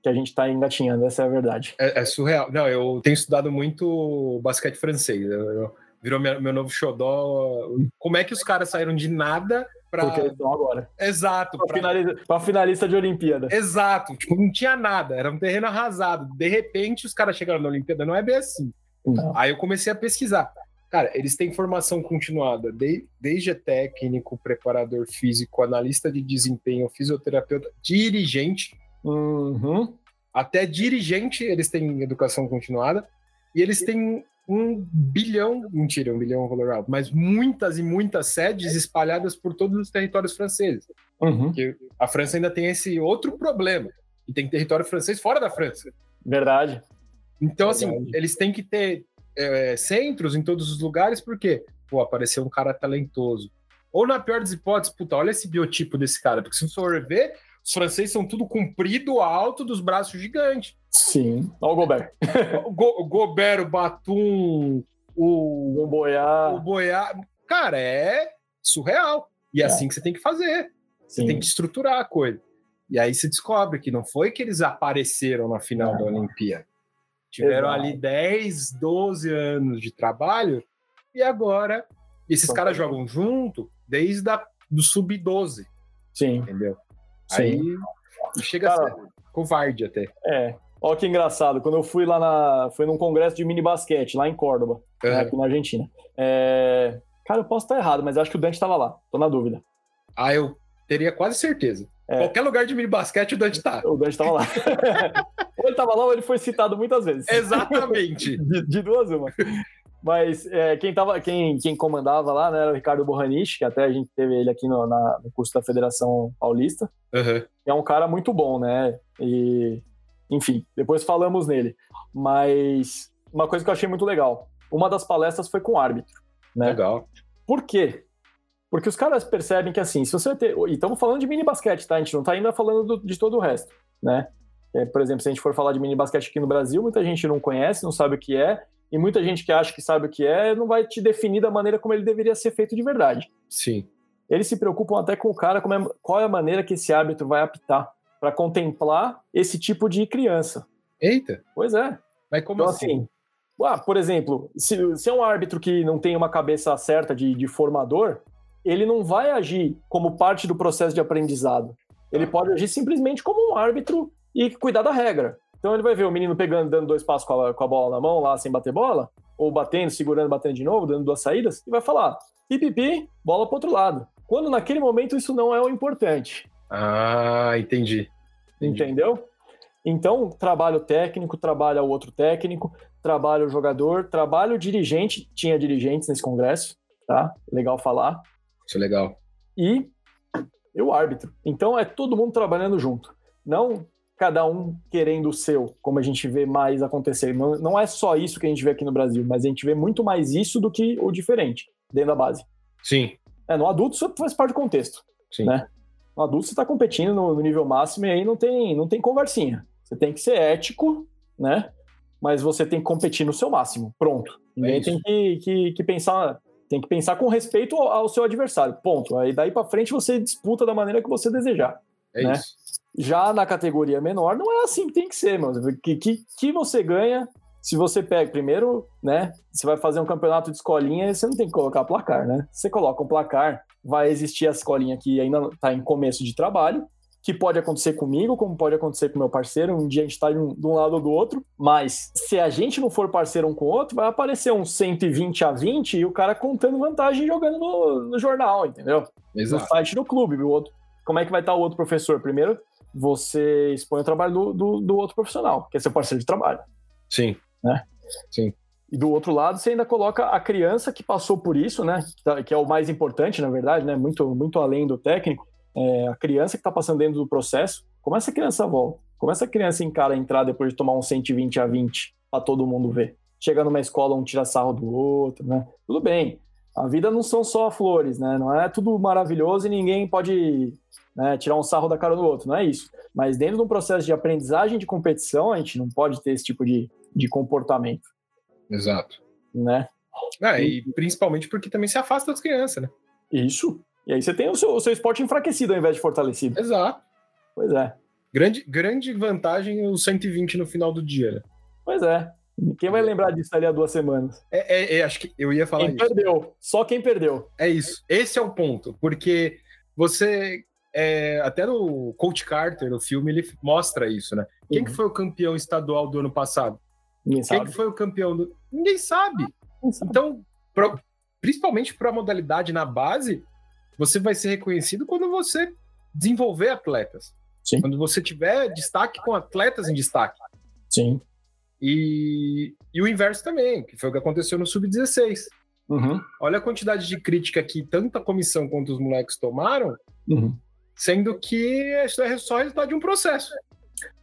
que a gente está engatinhando, essa é a verdade. É, é, surreal. Não, eu tenho estudado muito basquete francês. Eu, eu, virou meu, meu novo xodó. Como é que os caras saíram de nada Pra... Porque eles estão agora. Exato. Pra, pra... Finalista, finalista de Olimpíada. Exato. Tipo, não tinha nada, era um terreno arrasado. De repente, os caras chegaram na Olimpíada, não é bem assim. Não. Aí eu comecei a pesquisar. Cara, eles têm formação continuada, de, desde técnico, preparador físico, analista de desempenho, fisioterapeuta, dirigente. Uhum. Até dirigente eles têm educação continuada. E eles têm um bilhão, mentira, um bilhão é um valor alto, mas muitas e muitas sedes espalhadas por todos os territórios franceses. Uhum. Porque a França ainda tem esse outro problema, e tem território francês fora da França. Verdade. Então, assim, Verdade. assim, eles têm que ter é, centros em todos os lugares, porque, pô, apareceu um cara talentoso. Ou na pior das hipóteses, puta, olha esse biotipo desse cara, porque se você for ver, os franceses são tudo comprido, alto, dos braços gigantes. Sim. Olha o Gobert. o, Go, o Gobert, o Batum, o, o Boiá. O Boiá. Cara, é surreal. E é, é. assim que você tem que fazer. Você Sim. tem que estruturar a coisa. E aí você descobre que não foi que eles apareceram na final é. da Olimpíada. Tiveram Exato. ali 10, 12 anos de trabalho e agora esses São caras jogam junto desde a, do sub-12. Sim. Entendeu? Sim. Aí chega Cara, a ser covarde até. É. Olha que engraçado, quando eu fui lá na. Foi num congresso de mini basquete, lá em Córdoba, uhum. né, aqui na Argentina. É... Cara, eu posso estar errado, mas acho que o Dante estava lá, tô na dúvida. Ah, eu teria quase certeza. É. Qualquer lugar de mini basquete, o Dante tá. O Dante estava lá. ou ele estava lá ou ele foi citado muitas vezes. Exatamente. de, de duas, uma. Mas é, quem, tava, quem, quem comandava lá né, era o Ricardo Borranich, que até a gente teve ele aqui no, na, no curso da Federação Paulista. Uhum. É um cara muito bom, né? E, enfim, depois falamos nele. Mas uma coisa que eu achei muito legal: uma das palestras foi com o árbitro. Né? Legal. Por quê? Porque os caras percebem que, assim, se você ter. E estamos falando de mini basquete, tá? A gente não está ainda falando do, de todo o resto, né? É, por exemplo, se a gente for falar de mini basquete aqui no Brasil, muita gente não conhece, não sabe o que é, e muita gente que acha que sabe o que é não vai te definir da maneira como ele deveria ser feito de verdade. Sim. Eles se preocupam até com o cara, é, qual é a maneira que esse árbitro vai apitar para contemplar esse tipo de criança. Eita! Pois é. Mas como então, assim? assim ah, por exemplo, se, se, é um árbitro que não tem uma cabeça certa de, de formador, ele não vai agir como parte do processo de aprendizado. Ele pode agir simplesmente como um árbitro e cuidar da regra. Então ele vai ver o menino pegando, dando dois passos com a, com a bola na mão lá, sem bater bola, ou batendo, segurando, batendo de novo, dando duas saídas, e vai falar: pipipi, bola para outro lado. Quando naquele momento isso não é o importante. Ah, entendi. entendi. Entendeu? Então, trabalho técnico, trabalha o outro técnico, trabalha o jogador, trabalha o dirigente. Tinha dirigentes nesse congresso, tá? Legal falar. Isso é legal. E o árbitro. Então, é todo mundo trabalhando junto. Não cada um querendo o seu, como a gente vê mais acontecer. Não, não é só isso que a gente vê aqui no Brasil, mas a gente vê muito mais isso do que o diferente dentro da base. Sim. É, no adulto isso faz parte do contexto. Sim. Né? No adulto você está competindo no, no, nível máximo e aí não tem, não tem conversinha. Você tem que ser ético, né? Mas você tem que competir no seu máximo. Pronto. Ninguém é tem que, que, que, pensar. Tem que pensar com respeito ao, seu adversário. Ponto. Aí daí para frente você disputa da maneira que você desejar. É né? isso. Já na categoria menor, não é assim que tem que ser, mano. Que, que, que você ganha se você pega primeiro, né? Você vai fazer um campeonato de escolinha, você não tem que colocar placar, né? Você coloca um placar, vai existir a escolinha que ainda está em começo de trabalho, que pode acontecer comigo, como pode acontecer com meu parceiro. Um dia a gente está de, um, de um lado ou do outro, mas se a gente não for parceiro um com o outro, vai aparecer um 120 a 20 e o cara contando vantagem jogando no, no jornal, entendeu? Exato. No site do clube. O outro, como é que vai estar tá o outro professor? Primeiro, você expõe o trabalho do, do, do, outro profissional, que é seu parceiro de trabalho. Sim. Né? Sim. E do outro lado, você ainda coloca a criança que passou por isso, né? Que, tá, é o mais importante, na verdade, né? Muito, muito além do técnico. É a criança que está passando dentro do processo. Como essa criança volta? Como essa criança encara entrar depois de tomar um 120 a 20 para todo mundo ver? Chega numa escola, um tira sarro do outro, né? Tudo bem. A vida não são só flores, né? Não é tudo maravilhoso e ninguém pode né, tirar um sarro da cara do outro, não é isso. Mas dentro de um processo de aprendizagem de competição, a gente não pode ter esse tipo de, de comportamento. Exato. Né? Ah, e, principalmente porque também se afasta das crianças, né? Isso. E aí você tem o seu, o seu esporte enfraquecido ao invés de fortalecido. Exato. Pois é. Grande, grande vantagem o 120 no final do dia, né? Pois é. Quem vai lembrar disso ali há duas semanas? É, é, é acho que eu ia falar quem isso. perdeu. Só quem perdeu. É isso. Esse é o ponto. Porque você é, até no Coach Carter, no filme, ele mostra isso, né? Quem uhum. que foi o campeão estadual do ano passado? Ninguém Quem sabe. que foi o campeão do... Ninguém sabe. sabe. Então, pro... principalmente para a modalidade na base, você vai ser reconhecido quando você desenvolver atletas. Sim. Quando você tiver destaque com atletas em destaque. Sim. E, e o inverso também, que foi o que aconteceu no Sub-16. Uhum. Olha a quantidade de crítica que tanto a comissão quanto os moleques tomaram, uhum. Sendo que isso é só resultado de um processo.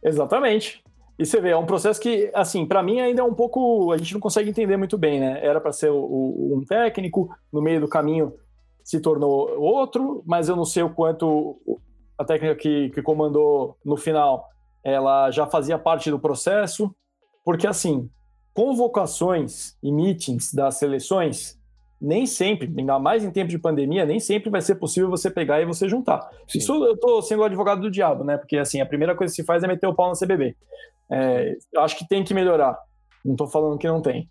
Exatamente. E você vê, é um processo que, assim, para mim ainda é um pouco. A gente não consegue entender muito bem, né? Era para ser o, o, um técnico, no meio do caminho se tornou outro, mas eu não sei o quanto a técnica que, que comandou no final ela já fazia parte do processo, porque, assim, convocações e meetings das seleções nem sempre, ainda mais em tempo de pandemia, nem sempre vai ser possível você pegar e você juntar. Sim. Isso eu tô sendo o advogado do diabo, né? Porque assim, a primeira coisa que se faz é meter o pau no CBB. É, eu acho que tem que melhorar. Não estou falando que não tem.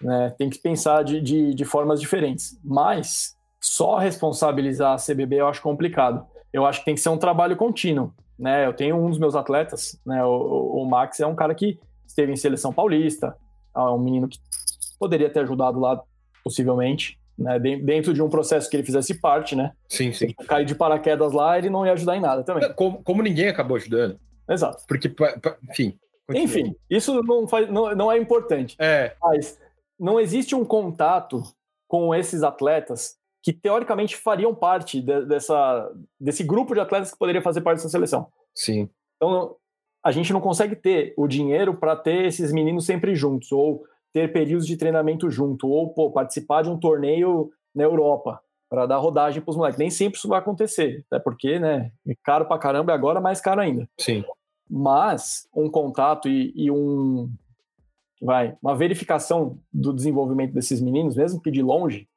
Né? Tem que pensar de, de, de, formas diferentes. Mas só responsabilizar a CBB eu acho complicado. Eu acho que tem que ser um trabalho contínuo. Né? Eu tenho um dos meus atletas, né? o, o Max é um cara que esteve em seleção paulista, é um menino que poderia ter ajudado lá possivelmente, né? Dentro de um processo que ele fizesse parte, né? Sim, sim. Cair de paraquedas lá, ele não ia ajudar em nada também. Como, como ninguém acabou ajudando. Exato. Porque, enfim. Continua. Enfim, isso não, faz, não, não é importante. É. Mas não existe um contato com esses atletas que teoricamente fariam parte de, dessa, desse grupo de atletas que poderia fazer parte dessa seleção. Sim. Então, a gente não consegue ter o dinheiro para ter esses meninos sempre juntos, ou ter períodos de treinamento junto, ou pô, participar de um torneio na Europa para dar rodagem para os moleques. Nem sempre isso vai acontecer, até porque, né, é caro para caramba e agora mais caro ainda. Sim. Mas um contato e, e um vai, uma verificação do desenvolvimento desses meninos, mesmo que de longe,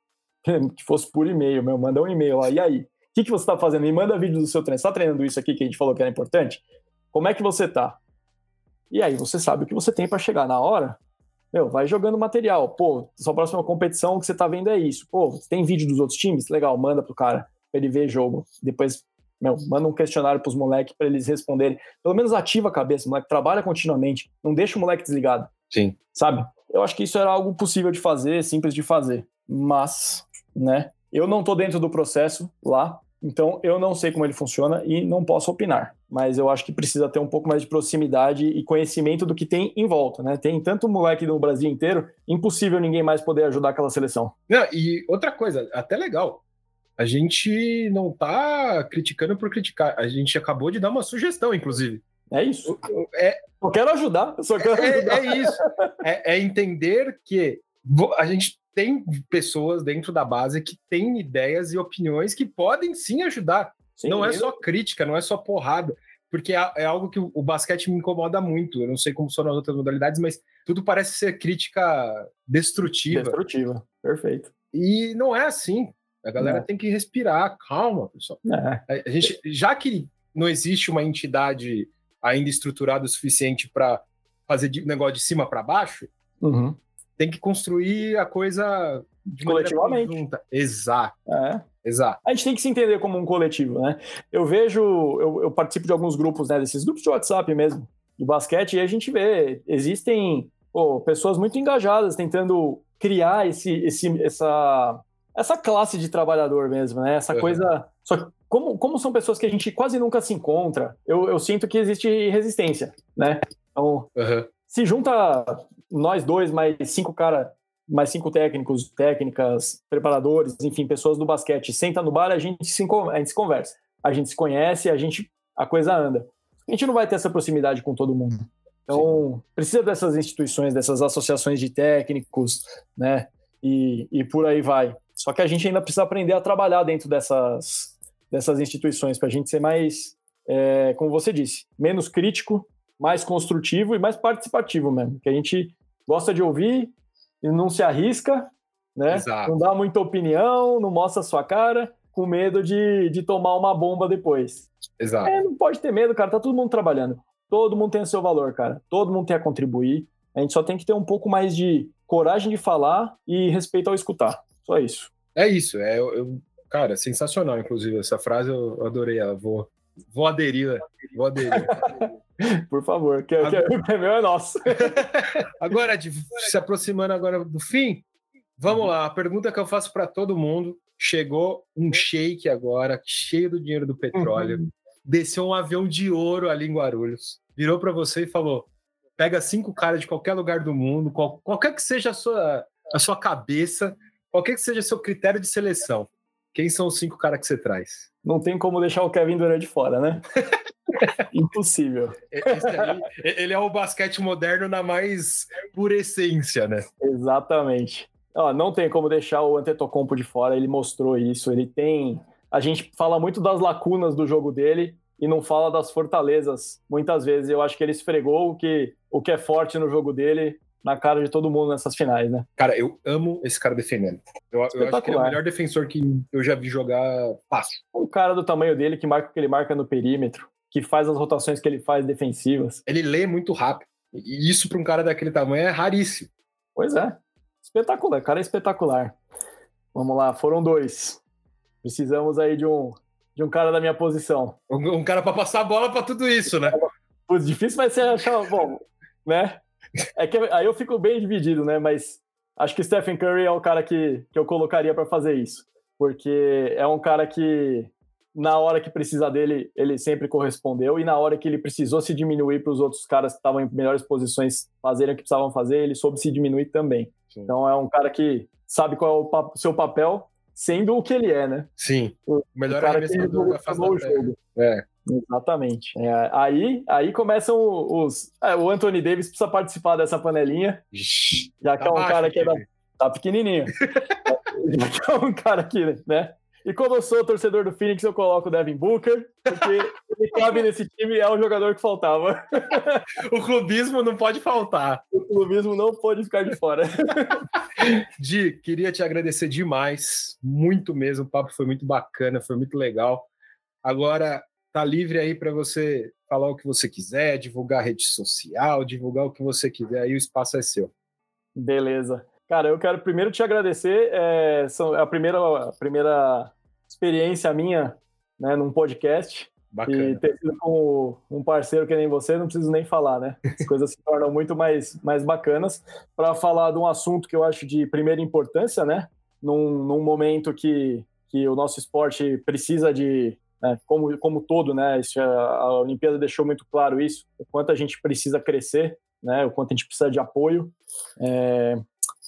que fosse por e-mail, meu, manda um e-mail lá, e aí? O que, que você está fazendo? Me manda vídeo do seu treino. Você está treinando isso aqui que a gente falou que era importante? Como é que você está? E aí você sabe o que você tem para chegar na hora meu, vai jogando material. Pô, sua próxima competição que você tá vendo é isso. Pô, tem vídeo dos outros times? Legal, manda pro cara pra ele ver jogo. Depois, meu, manda um questionário pros moleques para eles responderem. Pelo menos ativa a cabeça, moleque trabalha continuamente. Não deixa o moleque desligado. Sim. Sabe? Eu acho que isso era algo possível de fazer, simples de fazer. Mas, né, eu não tô dentro do processo lá, então eu não sei como ele funciona e não posso opinar mas eu acho que precisa ter um pouco mais de proximidade e conhecimento do que tem em volta, né? Tem tanto moleque no Brasil inteiro, impossível ninguém mais poder ajudar aquela seleção. Não, e outra coisa, até legal. A gente não tá criticando por criticar, a gente acabou de dar uma sugestão, inclusive. É isso. É, eu quero ajudar, eu só quero é, ajudar. É isso. É, é entender que a gente tem pessoas dentro da base que têm ideias e opiniões que podem sim ajudar. Sim, não é só crítica, não é só porrada, porque é, é, algo que o, basquete me incomoda muito. Eu não sei como são nas outras modalidades, mas tudo parece ser crítica destrutiva. Destrutiva, perfeito. E não é assim. A galera tem que respirar, calma, pessoal. É. A gente, já que não existe uma entidade ainda estruturada o suficiente para fazer de, negócio de cima para baixo, uhum. Tem que construir a coisa de coletivamente. Exato. É. Exato. A gente tem que se entender como um coletivo, né? Eu vejo, eu, eu participo de alguns grupos, né? Desses grupos de WhatsApp mesmo, de basquete, e a gente vê, existem pô, pessoas muito engajadas tentando criar esse, esse, essa, essa classe de trabalhador mesmo, né? Essa uhum. coisa. Só que como, como são pessoas que a gente quase nunca se encontra, eu, eu sinto que existe resistência, né? Então, uhum. Se junta nós dois, mais cinco caras mais cinco técnicos, técnicas, preparadores, enfim, pessoas do basquete, senta no bar, a gente se, a gente se conversa, a gente se conhece, a gente a coisa anda. A gente não vai ter essa proximidade com todo mundo. Então, Sim. precisa dessas instituições, dessas associações de técnicos, né? E, e por aí vai. Só que a gente ainda precisa aprender a trabalhar dentro dessas, dessas instituições, para a gente ser mais, é, como você disse, menos crítico, mais construtivo e mais participativo mesmo. Que a gente gosta de ouvir, e não se arrisca, né? Exato. Não dá muita opinião, não mostra a sua cara, com medo de, de tomar uma bomba depois. Exato. É, não pode ter medo, cara, tá todo mundo trabalhando. Todo mundo tem o seu valor, cara. Todo mundo tem a contribuir. A gente só tem que ter um pouco mais de coragem de falar e respeito ao escutar. Só isso. É isso. É, eu, eu cara, sensacional, inclusive. Essa frase eu adorei ela. Vou, vou aderir. Vou aderir. Por favor, que, agora... que, que meu é nosso. agora, se aproximando agora do fim, vamos lá. A pergunta que eu faço para todo mundo: chegou um shake agora, cheio do dinheiro do petróleo, uhum. desceu um avião de ouro ali em Guarulhos, virou para você e falou: pega cinco caras de qualquer lugar do mundo, qual, qualquer que seja a sua, a sua cabeça, qualquer que seja seu critério de seleção. Quem são os cinco caras que você traz? Não tem como deixar o Kevin Durant de fora, né? Impossível. Aí, ele é o basquete moderno na mais pura essência, né? Exatamente. Ó, não tem como deixar o Antetokounmpo de fora, ele mostrou isso, ele tem... A gente fala muito das lacunas do jogo dele e não fala das fortalezas. Muitas vezes eu acho que ele esfregou o que, o que é forte no jogo dele na cara de todo mundo nessas finais, né? Cara, eu amo esse cara defendendo. Eu, eu acho que ele é o melhor defensor que eu já vi jogar fácil. Um cara do tamanho dele que marca o que ele marca no perímetro, que faz as rotações que ele faz defensivas. Ele lê muito rápido. E isso para um cara daquele tamanho é raríssimo. Pois é. Espetacular, cara é espetacular. Vamos lá, foram dois. Precisamos aí de um de um cara da minha posição. Um, um cara para passar a bola para tudo isso, né? Putz, difícil vai ser achar, bom, né? É que aí eu fico bem dividido, né? Mas acho que Stephen Curry é o cara que, que eu colocaria para fazer isso, porque é um cara que na hora que precisa dele, ele sempre correspondeu, e na hora que ele precisou se diminuir para os outros caras que estavam em melhores posições fazerem o que precisavam fazer, ele soube se diminuir também. Sim. Então é um cara que sabe qual é o seu papel, sendo o que ele é, né? Sim. O, melhor o cara da face o jogo. É. Exatamente. É, aí, aí começam os. É, o Anthony Davis precisa participar dessa panelinha. Já que tá é um baixo, cara que é da, tá pequenininho. já que é um cara aqui, né? E como eu sou torcedor do Phoenix, eu coloco o Devin Booker, porque ele cabe nesse time é o jogador que faltava. o clubismo não pode faltar. O clubismo não pode ficar de fora. Di, queria te agradecer demais, muito mesmo. O papo foi muito bacana, foi muito legal. Agora, tá livre aí para você falar o que você quiser, divulgar rede social, divulgar o que você quiser, aí o espaço é seu. Beleza. Cara, eu quero primeiro te agradecer. É, são a primeira, a primeira experiência minha né, num podcast. Bacana. E ter sido com um parceiro que nem você, não preciso nem falar, né? As coisas se tornam muito mais, mais bacanas para falar de um assunto que eu acho de primeira importância, né? Num, num momento que, que o nosso esporte precisa de, né, como, como todo, né? Isso, a Olimpíada deixou muito claro isso, o quanto a gente precisa crescer, né? O quanto a gente precisa de apoio. É,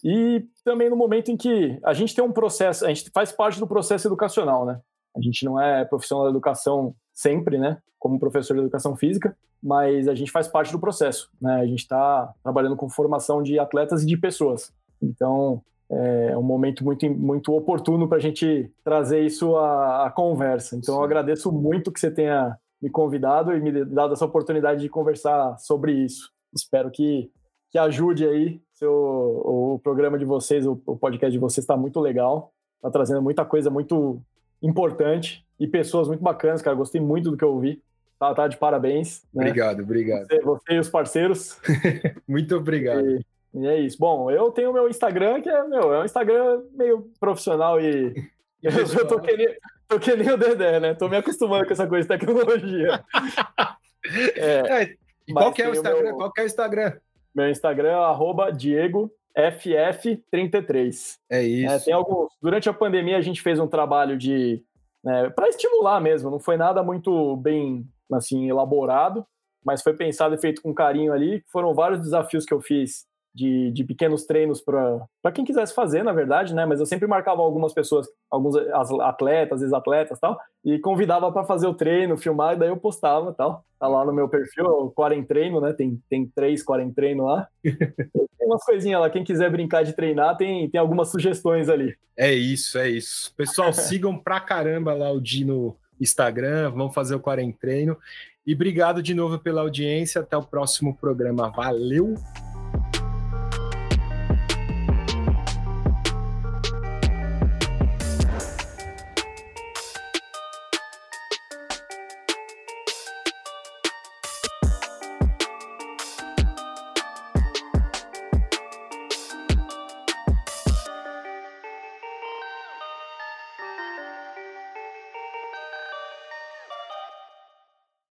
e também no momento em que a gente tem um processo, a gente faz parte do processo educacional, né? A gente não é profissional da educação sempre, né? Como professor de educação física, mas a gente faz parte do processo, né? A gente está trabalhando com formação de atletas e de pessoas. Então, é um momento muito, muito oportuno para a gente trazer isso à, à conversa. Então, Sim. eu agradeço muito que você tenha me convidado e me dado essa oportunidade de conversar sobre isso. Espero que, que ajude aí seu, o programa de vocês, o, o podcast de vocês está muito legal. Está trazendo muita coisa muito importante e pessoas muito bacanas, cara. Gostei muito do que eu ouvi. Tá, tá de parabéns. Né? Obrigado, obrigado. Você, você, e os parceiros. muito obrigado. E, e, é isso. Bom, eu tenho meu Instagram, que é, meu, é um Instagram meio profissional e. eu, eu tô, que nem, tô que nem o Dedé, né? Tô me acostumando com essa coisa de tecnologia. é, é, qual que é o Instagram? Meu... Qual que é o Instagram? Meu Instagram é DiegoFF33. É isso. É, tem alguns. Durante a pandemia, a gente fez um trabalho de. Né, para estimular mesmo, não foi nada muito bem assim elaborado, mas foi pensado e feito com carinho ali. Foram vários desafios que eu fiz de, de pequenos treinos para quem quisesse fazer, na verdade, né? Mas eu sempre marcava algumas pessoas, alguns atletas, ex-atletas tal, e convidava para fazer o treino, filmar, e daí eu postava tal. Tá lá no meu perfil, o Quarentreino, né? Tem, tem três Quarentreino lá. tem umas coisinhas lá, quem quiser brincar de treinar, tem, tem algumas sugestões ali. É isso, é isso. Pessoal, sigam pra caramba lá o Dino Instagram, vamos fazer o Quarentreino. E obrigado de novo pela audiência. Até o próximo programa. Valeu!